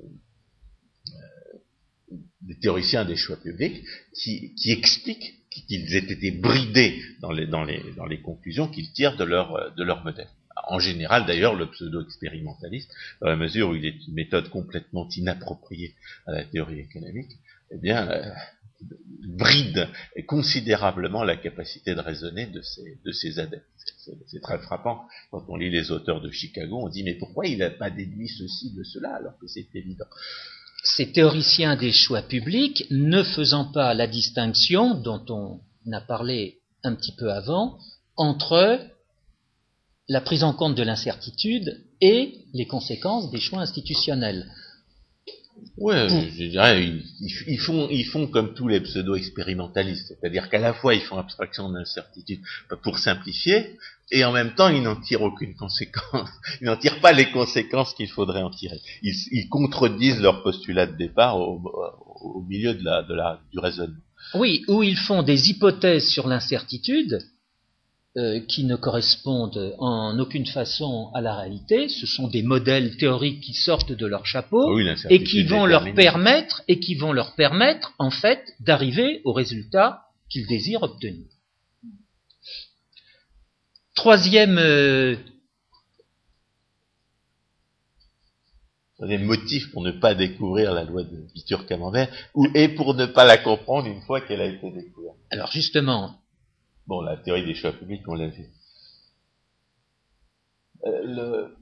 des, théoriciens des choix publics qui, explique qu'ils aient été bridés dans les, conclusions qu'ils tirent de leur modèle en général d'ailleurs le pseudo-expérimentaliste, dans la mesure où il est une méthode complètement inappropriée à la théorie économique, eh bien, euh, bride considérablement la capacité de raisonner de ses, de ses adeptes. C'est très frappant quand on lit les auteurs de Chicago, on dit mais pourquoi il n'a pas déduit ceci de cela alors que c'est évident? Ces théoriciens des choix publics, ne faisant pas la distinction dont on a parlé un petit peu avant, entre la prise en compte de l'incertitude et les conséquences des choix institutionnels. Oui, je dirais, ils, font, ils font comme tous les pseudo-expérimentalistes, c'est-à-dire qu'à la fois ils font abstraction de l'incertitude pour simplifier, et en même temps ils n'en tirent aucune conséquence. Ils n'en tirent pas les conséquences qu'il faudrait en tirer. Ils, contredisent leur postulat de départ au, milieu de la, de la, du raisonnement. Oui, ou ils font des hypothèses sur l'incertitude euh, qui ne correspondent en aucune façon à la réalité. Ce sont des modèles théoriques qui sortent de leur chapeau et qui vont leur permettre et qui vont leur permettre en fait d'arriver au résultat qu'ils désirent obtenir. Troisième euh, Troisième motif pour ne pas découvrir la loi de Bitur-Camembert, et pour ne pas la comprendre une fois qu'elle a été découverte. Alors justement, Bon, la théorie des choix publics, on l'a vu. Euh, le...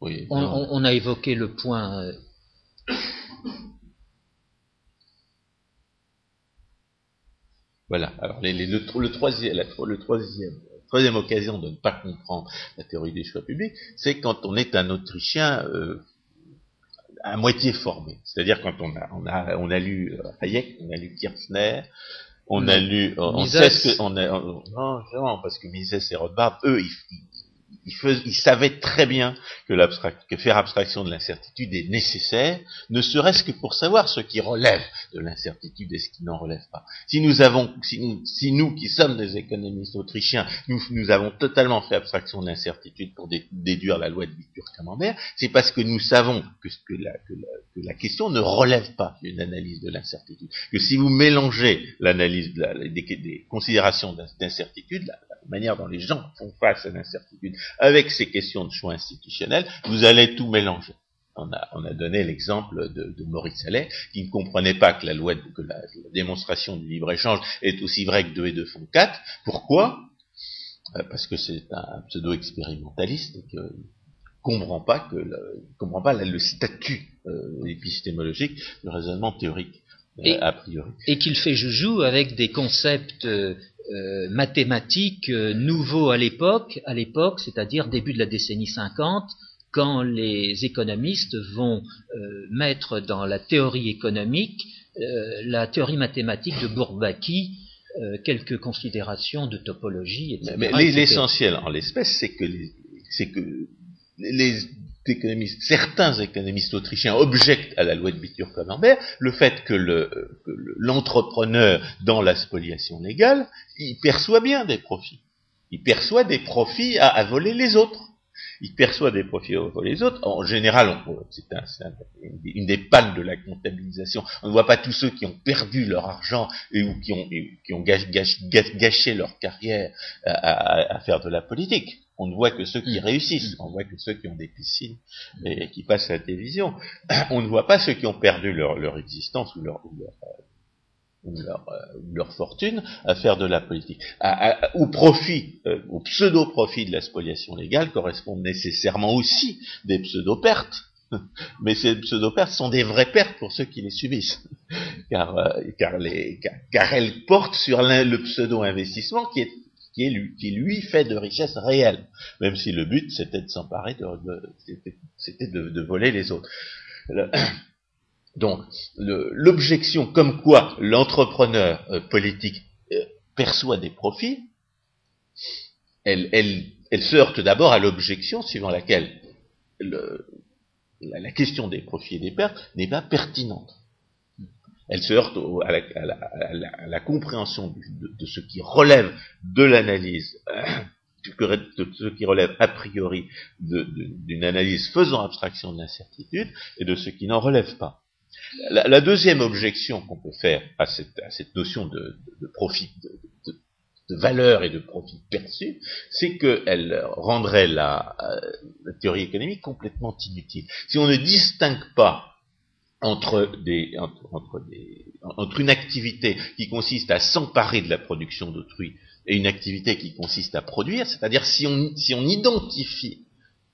Oui, on, on, a évoqué le point. Euh... Voilà. Alors, les, les, le, le, troisième, la, le troisième troisième occasion de ne pas comprendre la théorie des choix publics, c'est quand on est un Autrichien euh, à moitié formé. C'est-à-dire quand on a, on a, on a lu euh, Hayek, on a lu Kirchner, on a lu, on sait ce que, on a, non, non, parce que Mises et Rothbard, eux, ils, il, savait très bien que, que faire abstraction de l'incertitude est nécessaire, ne serait-ce que pour savoir ce qui relève de l'incertitude et ce qui n'en relève pas. Si nous avons, si nous, qui sommes des économistes autrichiens, nous, nous avons totalement fait abstraction de l'incertitude pour déduire la loi de Victor-Camembert, c'est parce que nous savons que, la, que, la, que, la, question ne relève pas d'une analyse de l'incertitude. Que si vous mélangez l'analyse des, considérations d'incertitude, la manière dont les gens font face à l'incertitude, avec ces questions de choix institutionnels, vous allez tout mélanger. On a, on a donné l'exemple de, de, Maurice Allais, qui ne comprenait pas que la loi, que la, démonstration du libre-échange est aussi vraie que 2 et 2 font 4. Pourquoi? Euh, Parce que c'est un pseudo-expérimentaliste et qu'il ne comprend pas, que le, comprend pas le statut euh, épistémologique du raisonnement théorique. Euh, a priori. Et qu'il fait joujou avec des concepts euh, euh, mathématiques euh, nouveaux à l'époque, à l'époque, c'est-à-dire début de la décennie 50, quand les économistes vont euh, mettre dans la théorie économique la théorie mathématique de Bourbaki, quelques considérations de topologie, etc. Mais l'essentiel en l'espèce, c'est que, c'est que les économistes, certains économistes autrichiens objectent à la loi de Bitur-Camembert le fait que l'entrepreneur, dans la spoliation légale, il perçoit bien des profits. Il perçoit des profits à, voler les autres. Il perçoit des profits voler les autres. En général, c'est une des pannes de la comptabilisation. On ne voit pas tous ceux qui ont perdu leur argent et, ou qui ont, gâché, leur carrière à faire de la politique on ne voit que ceux qui réussissent, on voit que ceux qui ont des piscines et, qui passent à la télévision. On ne voit pas ceux qui ont perdu leur, existence ou leur, ou leur, euh, fortune à faire de la politique. au profit, euh, au pseudo-profit de la spoliation légale correspondent nécessairement aussi des pseudo-pertes. Mais ces pseudo-pertes sont des vraies pertes pour ceux qui les subissent, car, euh, car, car elles portent sur le pseudo-investissement qui lui, fait de richesses réelles, même si le but c'était de s'emparer, c'était de, voler les autres. Donc, l'objection comme quoi l'entrepreneur euh, politique euh, perçoit des profits, elle, elle, se heurte d'abord à l'objection suivant laquelle la question des profits et des pertes n'est pas pertinente elle se heurte à, la, compréhension de, ce qui relève de l'analyse, de ce qui relève a priori d'une analyse faisant abstraction de l'incertitude, et de ce qui n'en relève pas. La, deuxième objection qu'on peut faire à cette, notion de, profit, de, valeur et de profit perçu, c'est qu'elle rendrait la, la théorie économique complètement inutile. Si on ne distingue pas entre, une activité qui consiste à s'emparer de la production d'autrui et une activité qui consiste à produire, c'est-à-dire si on identifie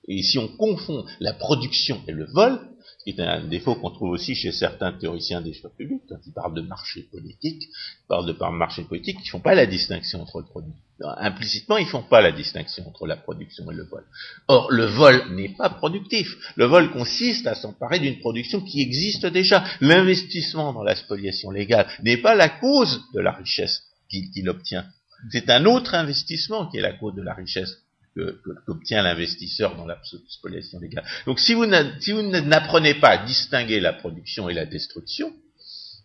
et si on confond la production et le vol, qui est un défaut qu'on trouve aussi chez certains théoriciens des choix publics, quand ils parlent de marché politique, ils parlent de marché politique, ils ne font pas la distinction entre le produit. Implicitement, ils ne font pas la distinction entre la production et le vol. Or, le vol n'est pas productif. Le vol consiste à s'emparer d'une production qui existe déjà. L'investissement dans la spoliation légale n'est pas la cause de la richesse qu'il obtient. C'est un autre investissement qui est la cause de la richesse qu'obtient l'investisseur dans la spoliation légale. Donc si vous n'apprenez pas à distinguer la production et la destruction,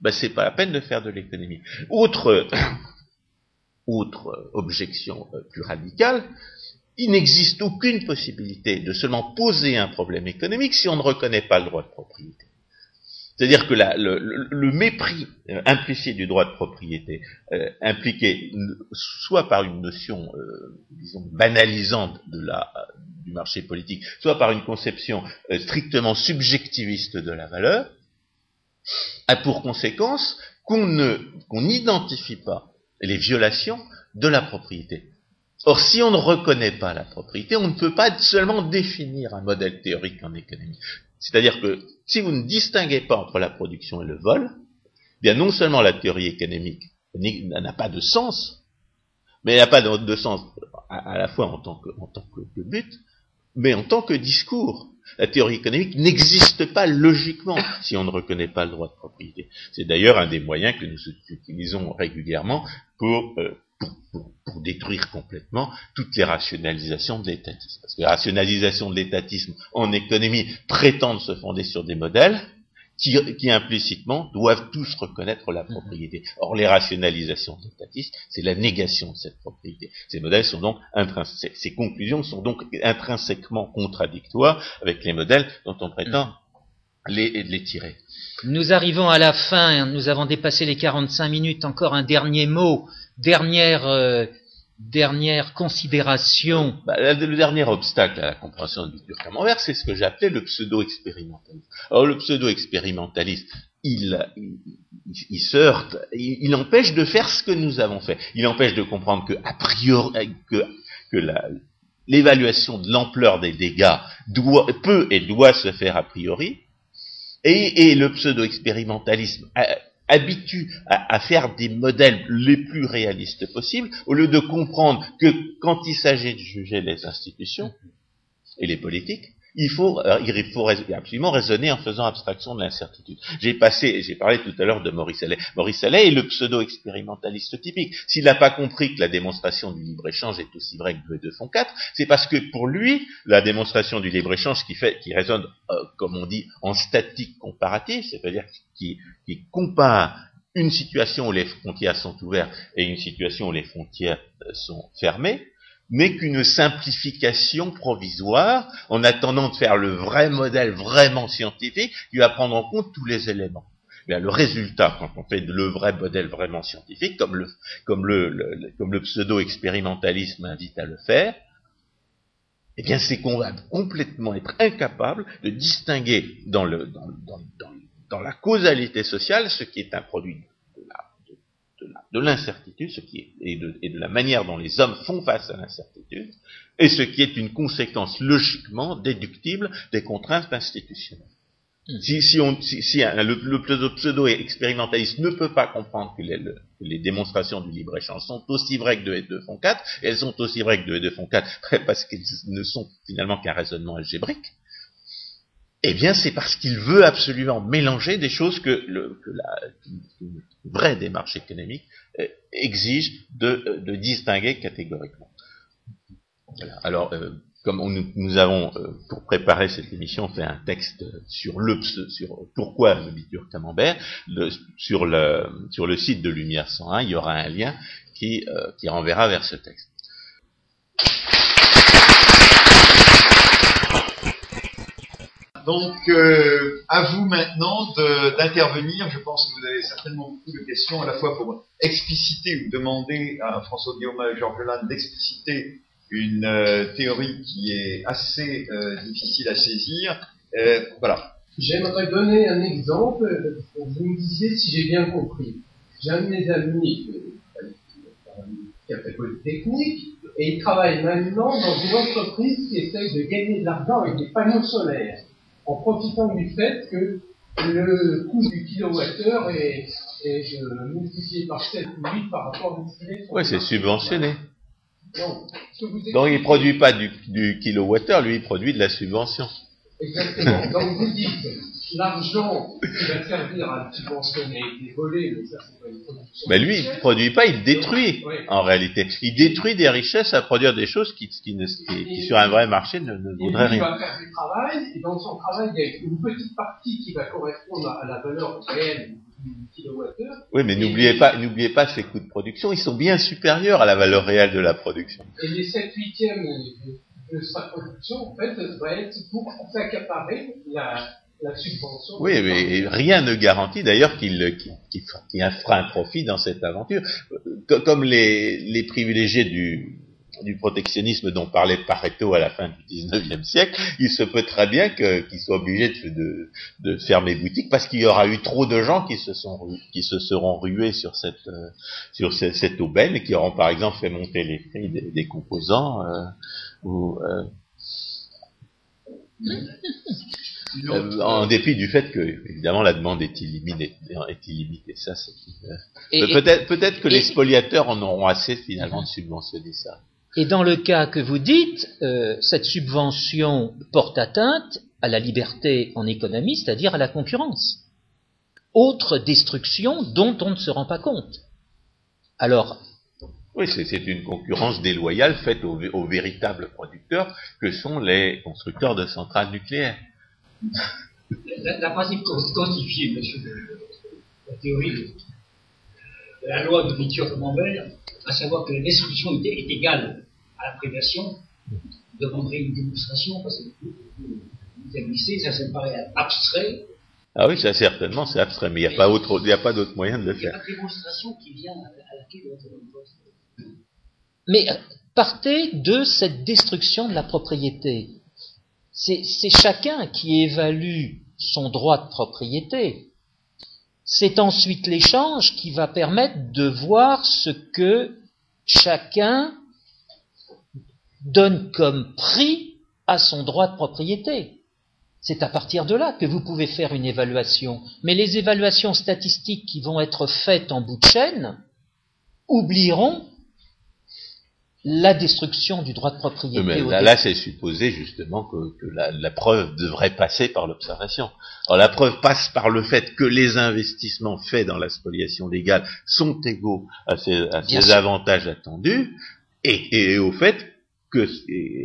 ben, c'est pas la peine de faire de l'économie. Autre, autre objection euh, plus radicale, il n'existe aucune possibilité de seulement poser un problème économique si on ne reconnaît pas le droit de propriété. C'est-à-dire que le, mépris euh, implicite du droit de propriété, euh, impliqué soit par une notion, euh, disons, banalisante de la, du marché politique, soit par une conception strictement subjectiviste de la valeur, a pour conséquence qu'on ne qu'on n'identifie pas les violations de la propriété. Or, si on ne reconnaît pas la propriété, on ne peut pas seulement définir un modèle théorique en économie. C'est-à-dire que si vous ne distinguez pas entre la production et le vol, eh bien non seulement la théorie économique n'a pas de sens, mais elle n'a pas de, sens à, la fois en tant que, en tant que, but, mais en tant que discours. La théorie économique n'existe pas logiquement si on ne reconnaît pas le droit de propriété. C'est d'ailleurs un des moyens que nous utilisons régulièrement pour, euh, pour, pour, détruire complètement toutes les rationalisations de l'étatisme. Parce que la rationalisation de l'étatisme en économie prétendent se fonder sur des modèles qui, implicitement doivent tous reconnaître la propriété. Or, les rationalisations de l'étatisme, c'est la négation de cette propriété. Ces modèles sont donc ces conclusions sont donc intrinsèquement contradictoires avec les modèles dont on prétend les, les tirer. Nous arrivons à la fin, nous avons dépassé les 45 minutes, encore un dernier mot, dernière euh, dernière considération. Bah, le dernier obstacle à la compréhension du dur camembert, c'est ce que j'appelais le pseudo-expérimentalisme. Alors le pseudo-expérimentalisme, il, il, il, se heurte, il, empêche de faire ce que nous avons fait. Il empêche de comprendre que, a priori, que, que l'évaluation de l'ampleur des dégâts doit, peut et doit se faire a priori. Et, et le pseudo-expérimentalisme habitue à, faire des modèles les plus réalistes possibles, au lieu de comprendre que quand il s'agit de juger les institutions et les politiques, il faut, euh, absolument raisonner en faisant abstraction de l'incertitude. J'ai passé, j'ai parlé tout à l'heure de Maurice Allais. Maurice Allais est le pseudo-expérimentaliste typique. S'il n'a pas compris que la démonstration du libre-échange est aussi vraie que 2 2 font 4, c'est parce que pour lui, la démonstration du libre-échange qui fait, qui résonne, euh, comme on dit, en statique comparative, c'est-à-dire qui, qui compare une situation où les frontières sont ouvertes et une situation où les frontières euh, sont fermées, n'est qu'une simplification provisoire en attendant de faire le vrai modèle vraiment scientifique qui va prendre en compte tous les éléments. Bien, le résultat, quand on fait le vrai modèle vraiment scientifique, comme le, pseudo-expérimentalisme invite à le faire, eh bien, c'est qu'on va complètement être incapable de distinguer dans, dans la causalité sociale ce qui est un produit de l'incertitude, ce qui est, et de, et de, la manière dont les hommes font face à l'incertitude, et ce qui est une conséquence logiquement déductible des contraintes institutionnelles. Hmm. Si, si, on, si, si le, pseudo-expérimentaliste ne peut pas comprendre que les, les démonstrations du libre-échange sont aussi vraies que 2 et 2 font 4, et elles sont aussi vraies que 2 et 2 font 4, parce qu'elles ne sont finalement qu'un raisonnement algébrique, eh bien, c'est parce qu'il veut absolument mélanger des choses que, le, que la vraie démarche économique euh, exige de, euh, de, distinguer catégoriquement. Alors, euh, comme nous avons, pour préparer cette émission, fait un texte sur le sur pourquoi le biture camembert, sur, le, sur le site de Lumière 101, il y aura un lien qui, qui renverra vers ce texte. Donc, euh, à vous maintenant d'intervenir. Je pense que vous avez certainement beaucoup de questions, à la fois pour expliciter ou demander à François Guillaume et Georges Lannes d'expliciter une euh, théorie qui est assez euh, difficile à saisir. voilà. J'aimerais donner un exemple. Vous me disiez si j'ai bien compris. J'ai un de mes amis qui a fait Polytechnique et il travaille maintenant dans une entreprise qui essaye de gagner de l'argent avec des panneaux solaires en profitant du fait que le coût du kilowattheure est, est multiplié par 7 ou 8 par rapport à l'utilisation. Oui, c'est subventionné. Donc, il ne produit pas du, du kilowattheure, lui, il produit de la subvention. Exactement. Donc, vous dites, l'argent qui va servir à subventionner des volets, mais ça c'est pas une production. Mais lui, il ne produit pas, il détruit en réalité. Il détruit des richesses à produire des choses qui, qui, ne, qui, sur un vrai marché ne, ne vaudraient rien. Il va faire du travail, et dans son travail, il y a une petite partie qui va correspondre à la valeur réelle du kilowattheure. Oui, mais n'oubliez pas, n'oubliez pas ces coûts de production, ils sont bien supérieurs à la valeur réelle de la production. Et les 7 huitièmes de sa production, en fait, va être pour s'accaparer la, la subvention. Oui, mais rien ne garantit d'ailleurs qu'il qu qu fera un profit dans cette aventure. Comme les, les privilégiés du, du protectionnisme dont parlait Pareto à la fin du 19e siècle, il se peut très bien qu'ils soient obligés de, de, de, fermer boutique parce qu'il y aura eu trop de gens qui se, sont, qui se seront rués sur cette, euh, sur cette, cette, aubaine et qui auront par exemple fait monter les prix des, des composants. Euh, ou, euh, euh, en dépit du fait que, évidemment, la demande est illimitée. Est illimitée. Ça, c'est peut-être peut-être que les spoliateurs en auront assez finalement de subventionner ça. Et dans le cas que vous dites, euh, cette subvention porte atteinte à la liberté en économie, c'est-à-dire à la concurrence. Autre destruction dont on ne se rend pas compte. Alors, oui, c'est une concurrence déloyale faite aux, véritables producteurs que sont les constructeurs de centrales nucléaires. La, la constitué, monsieur, la théorie de, la loi de de Mambel, à savoir que la destruction est, égale à la prédation, demanderait une démonstration, parce que vous, vous ça, ça me paraît abstrait. Ah oui, ça certainement, c'est abstrait, mais il n'y a, pas autre, a pas d'autre moyen de le faire. Il y a démonstration qui vient à, laquelle Mais euh, partez de cette destruction de la propriété. C'est chacun qui évalue son droit de propriété. C'est ensuite l'échange qui va permettre de voir ce que chacun donne comme prix à son droit de propriété. C'est à partir de là que vous pouvez faire une évaluation. Mais les évaluations statistiques qui vont être faites en bout de chaîne oublieront la destruction du droit de propriété. Mais là, c'est supposé justement que, la, preuve devrait passer par l'observation. Alors la preuve passe par le fait que les investissements faits dans la spoliation légale sont égaux à ces, avantages attendus, et, au fait que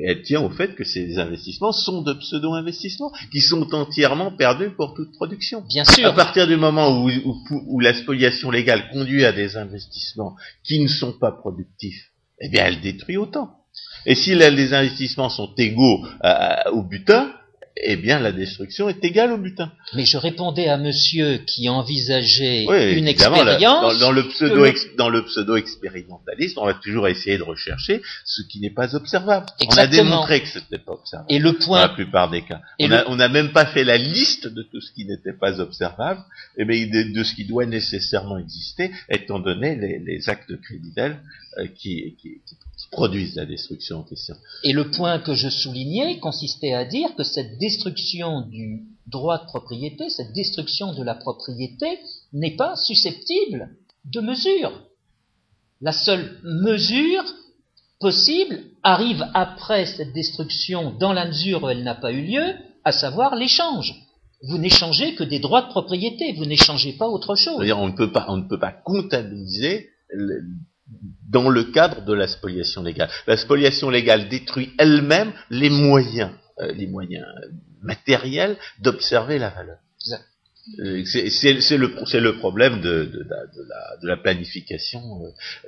elle tient au fait que ces investissements sont de pseudo-investissements qui sont entièrement perdus pour toute production. Bien sûr. À partir du moment où, où la spoliation légale conduit à des investissements qui ne sont pas productifs, eh bien elle détruit autant. Et si les investissements sont égaux au butin, eh bien la destruction est égale au butin. Mais je répondais à monsieur qui envisageait une expérience. dans, le pseudo dans le pseudo expérimentaliste, on va toujours essayer de rechercher ce qui n'est pas observable. On a démontré que ce n'était pas observable. Et le point. Dans la plupart des cas. on n'a même pas fait la liste de tout ce qui n'était pas observable, et eh de, de, ce qui doit nécessairement exister, étant donné les, actes criminels euh, qui, qui, qui produisent la destruction en question. Et le point que je soulignais consistait à dire que cette destruction du droit de propriété, cette destruction de la propriété n'est pas susceptible de mesure. La seule mesure possible arrive après cette destruction dans la mesure où elle n'a pas eu lieu, à savoir l'échange. Vous n'échangez que des droits de propriété, vous n'échangez pas autre chose. on ne peut pas, on ne peut pas comptabiliser dans le cadre de la spoliation légale. La spoliation légale détruit elle-même les moyens, euh, les moyens matériels d'observer la valeur. Euh, c'est le, problème de, la, planification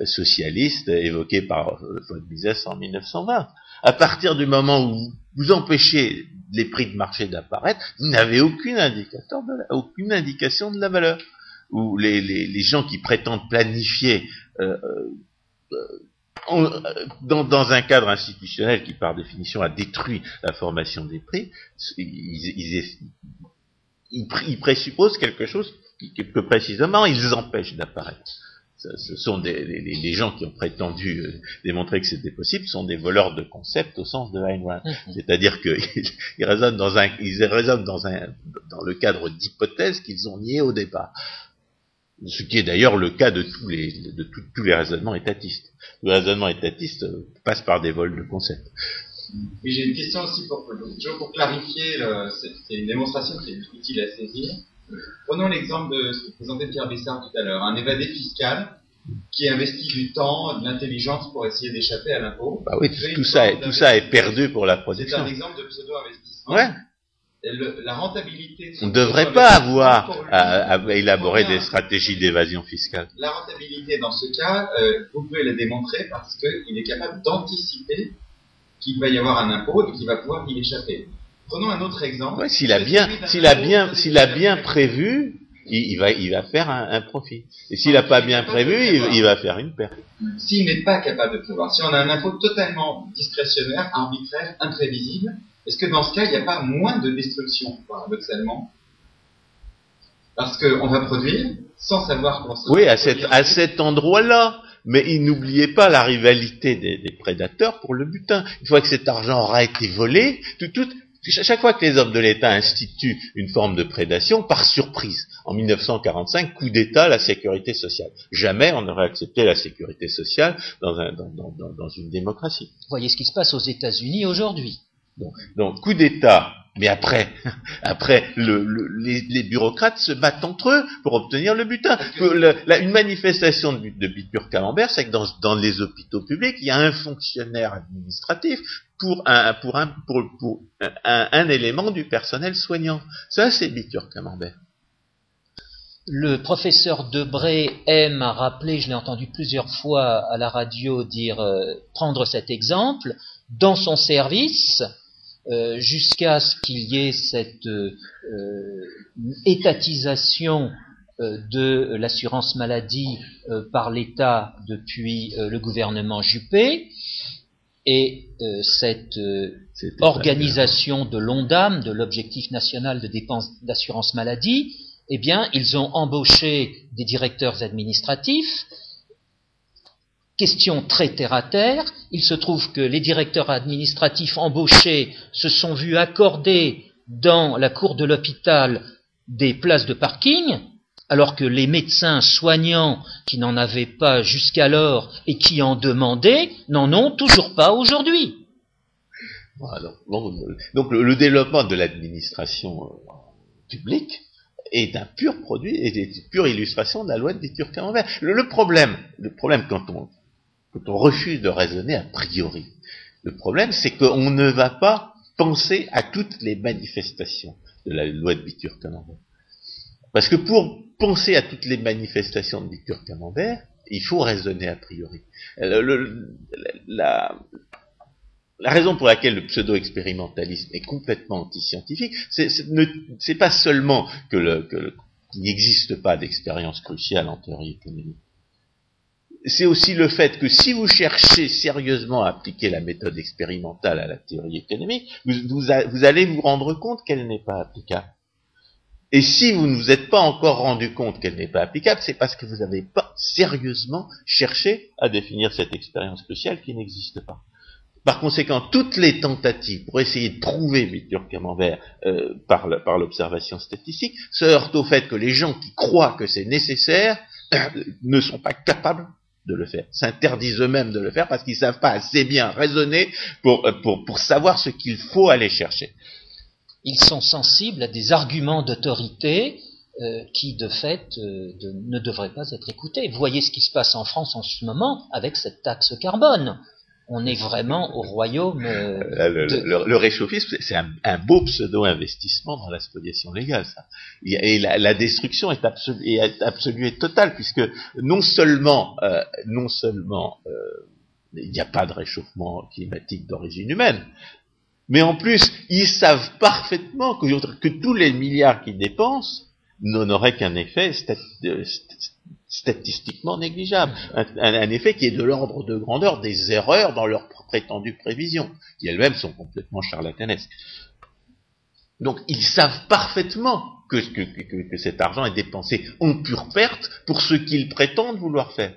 euh, socialiste évoquée par von Mises en 1920. À partir du moment où vous empêchez les prix de marché d'apparaître, vous n'avez aucune indication de la valeur. Ou les gens qui prétendent planifier euh, euh, dans, dans, un cadre institutionnel qui par définition a détruit la formation des prix, ils, ils, présupposent quelque chose que précisément ils empêchent d'apparaître. Ce sont des, les, gens qui ont prétendu euh, démontrer que c'était possible, sont des voleurs de concepts au sens de Rand. Mm-hmm. C'est-à-dire qu'ils ils raisonnent dans un, ils raisonnent dans un, dans le cadre d'hypothèses qu'ils ont niées au départ ce qui est d'ailleurs le cas de tous les, de tous les raisonnements étatistes. Le raisonnement étatiste euh, passe par des vols de concepts. Et j'ai une question aussi pour, pour clarifier, c'est une démonstration qui est utile à saisir. Prenons l'exemple de ce que présentait Pierre Bessard tout à l'heure, un évadé fiscal qui investit du temps, de l'intelligence pour essayer d'échapper à l'impôt. Bah oui, tout, ça, tout ça est perdu pour la production. C'est un exemple de pseudo-investissement. Ouais la rentabilité. On ne devrait pas avoir à, élaborer des stratégies d'évasion fiscale. La rentabilité, dans ce cas, euh, vous pouvez la démontrer parce qu'il est capable d'anticiper qu'il va y avoir un impôt et qu'il va pouvoir y échapper. Prenons un autre exemple. s'il a bien, s'il a bien, s'il a bien prévu, il, va, il va faire un, profit. Et s'il n'a pas bien prévu, il, va faire une perte. S'il n'est pas capable de prévoir, si on a un impôt totalement discrétionnaire, arbitraire, imprévisible, est-ce que dans ce cas, il n'y a pas moins de destruction, paradoxalement Parce qu'on va produire sans savoir comment ça Oui, à, à cet endroit-là. Mais n'oubliez pas la rivalité des, prédateurs pour le butin. Une fois que cet argent aura été volé, tout, tout, chaque fois que les hommes de l'État instituent une forme de prédation, par surprise, en 1945, coup d'État, la sécurité sociale. Jamais on n'aurait accepté la sécurité sociale dans, dans, une démocratie. Vous voyez ce qui se passe aux États-Unis aujourd'hui. Donc, coup d'État, mais après, après les, bureaucrates se battent entre eux pour obtenir le butin. une manifestation de, de Camembert, c'est que dans, les hôpitaux publics, il y a un fonctionnaire administratif pour un, pour un, pour, un, élément du personnel soignant. Ça, c'est Bitur Camembert. Le professeur Debré aime à rappeler, je l'ai entendu plusieurs fois à la radio dire, euh, prendre cet exemple, dans son service, euh, jusqu'à ce qu'il y ait cette euh, étatisation de l'assurance maladie par l'État depuis le gouvernement Juppé, et cette organisation de l'ONDAM, de l'objectif national de dépenses d'assurance maladie, eh bien, ils ont embauché des directeurs administratifs. Question très terre à terre, il se trouve que les directeurs administratifs embauchés se sont vus accorder dans la cour de l'hôpital des places de parking, alors que les médecins soignants qui n'en avaient pas jusqu'alors et qui en demandaient n'en ont toujours pas aujourd'hui. donc, le, développement de l'administration euh, publique est un pur produit, est une pure illustration de la loi de Turcs Le, le problème, le problème quand on, quand on refuse de raisonner a priori, le problème c'est qu'on ne va pas penser à toutes les manifestations de la loi de Bitur-Camembert. Parce que pour penser à toutes les manifestations de Bitur-Camembert, il faut raisonner a priori. La, raison pour laquelle le pseudo-expérimentalisme est complètement anti-scientifique, c'est pas seulement que qu'il n'existe pas d'expérience cruciale en théorie économique. C'est aussi le fait que si vous cherchez sérieusement à appliquer la méthode expérimentale à la théorie économique, vous, allez vous rendre compte qu'elle n'est pas applicable. Et si vous ne vous êtes pas encore rendu compte qu'elle n'est pas applicable, c'est parce que vous n'avez pas sérieusement cherché à définir cette expérience cruciale qui n'existe pas. Par conséquent, toutes les tentatives pour essayer de prouver Victor Camembert euh, par l'observation statistique se heurtent au fait que les gens qui croient que c'est nécessaire ne sont pas capables de le faire, s'interdisent eux-mêmes de le faire parce qu'ils ne savent pas assez bien raisonner pour, euh, pour, savoir ce qu'il faut aller chercher. Ils sont sensibles à des arguments d'autorité euh, qui, de fait, de, ne devraient pas être écoutés. Voyez ce qui se passe en France en ce moment avec cette taxe carbone on est vraiment au royaume. Euh, le, réchauffisme, c'est un, beau pseudo-investissement dans la spoliation légale, ça. Et, la, destruction est, absolue, et totale, puisque non seulement, euh, non seulement, euh, il n'y a pas de réchauffement climatique d'origine humaine, mais en plus, ils savent parfaitement que, que tous les milliards qu'ils dépensent n'auraient qu'un effet statistiquement négligeable, un, effet qui est de l'ordre de grandeur des erreurs dans leurs prétendues prévisions, qui elles-mêmes sont complètement charlatanesques. Donc ils savent parfaitement que, cet argent est dépensé en pure perte pour ce qu'ils prétendent vouloir faire.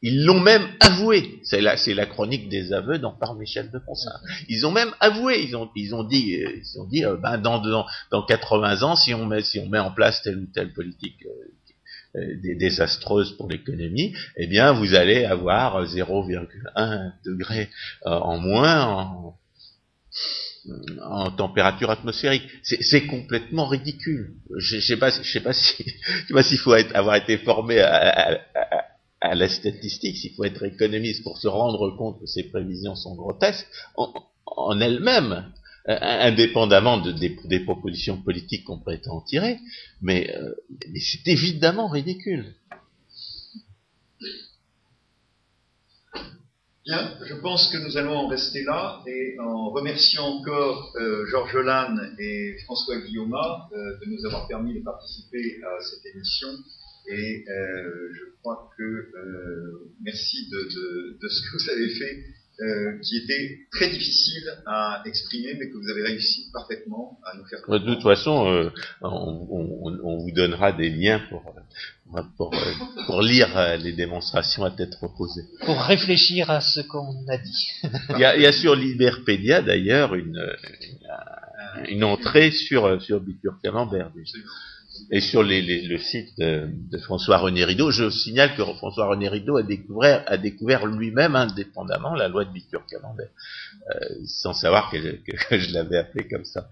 Ils l'ont même avoué. C'est la, chronique des aveux dont parle Michel de Ponsin. Ils ont même avoué. Ils ont, dit, dit, euh, ben, dans, dans, dans 80 ans, si on met, en place telle ou telle politique euh, euh, désastreuse pour l'économie, eh bien vous allez avoir 0,1 degré euh, en moins en, température atmosphérique. C'est complètement ridicule. Je ne sais pas, si, s'il faut avoir été formé à, la statistique, s'il faut être économiste pour se rendre compte que ces prévisions sont grotesques en elles-mêmes. Euh, indépendamment de, des, propositions politiques qu'on prétend en tirer, mais, euh, mais c'est évidemment ridicule. Bien, je pense que nous allons en rester là et en remerciant encore euh, Georges Lannes et François Guillaume de nous avoir permis de participer à cette émission. Et je crois que merci de, ce que vous avez fait euh, qui était très difficile à exprimer, mais que vous avez réussi parfaitement à nous faire comprendre. De toute façon, euh, on, vous donnera des liens pour, pour, pour, lire euh, les démonstrations à tête reposée. Pour réfléchir à ce qu'on a dit. il, y a, il, y a, sur Liberpedia d'ailleurs une, une entrée sur, sur Bitur Camembert. Et sur les, le site de, de François-René Rideau, je signale que François-René Rideau a découvert, lui-même indépendamment la loi de Bitur Camembert, euh, sans savoir que, je l'avais appelé comme ça.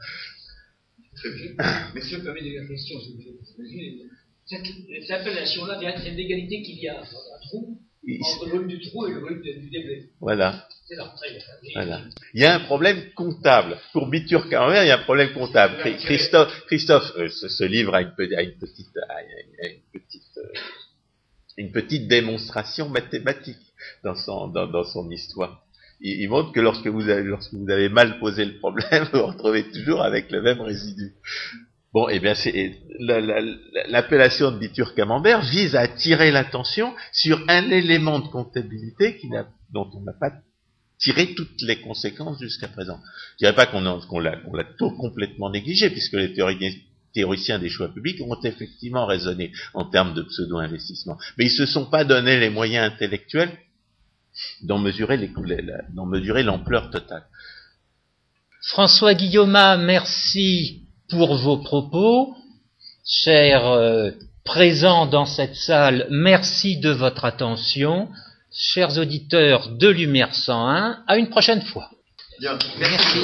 Messieurs, permet de question, cette, appellation-là vient de l'égalité qu'il y a un trou, entre le volume du trou et le volume du déblai. Voilà. Voilà. Il y a un problème comptable. Pour Bitur il y a un problème comptable. Chri- Christophe, Christophe euh, ce, ce livre a une, pe- a une petite, a une, a une petite, euh, une petite démonstration mathématique dans son, dans, dans son histoire. Il, il montre que lorsque vous, avez, lorsque vous avez mal posé le problème, vous vous retrouvez toujours avec le même résidu. Bon, eh bien, l'appellation de Bitur Camembert vise à attirer l'attention sur un élément de comptabilité qui dont on n'a pas tiré toutes les conséquences jusqu'à présent. Je dirais pas qu'on qu'on l'a, tout complètement négligé, puisque les théori- théoriciens des choix publics ont effectivement raisonné en termes de pseudo-investissement. Mais ils se sont pas donné les moyens intellectuels d'en mesurer l'ampleur totale. François Guillaume, merci pour vos propos. Chers euh, présents dans cette salle, merci de votre attention. Chers auditeurs de Lumière 101, à une prochaine fois. Bien. Merci.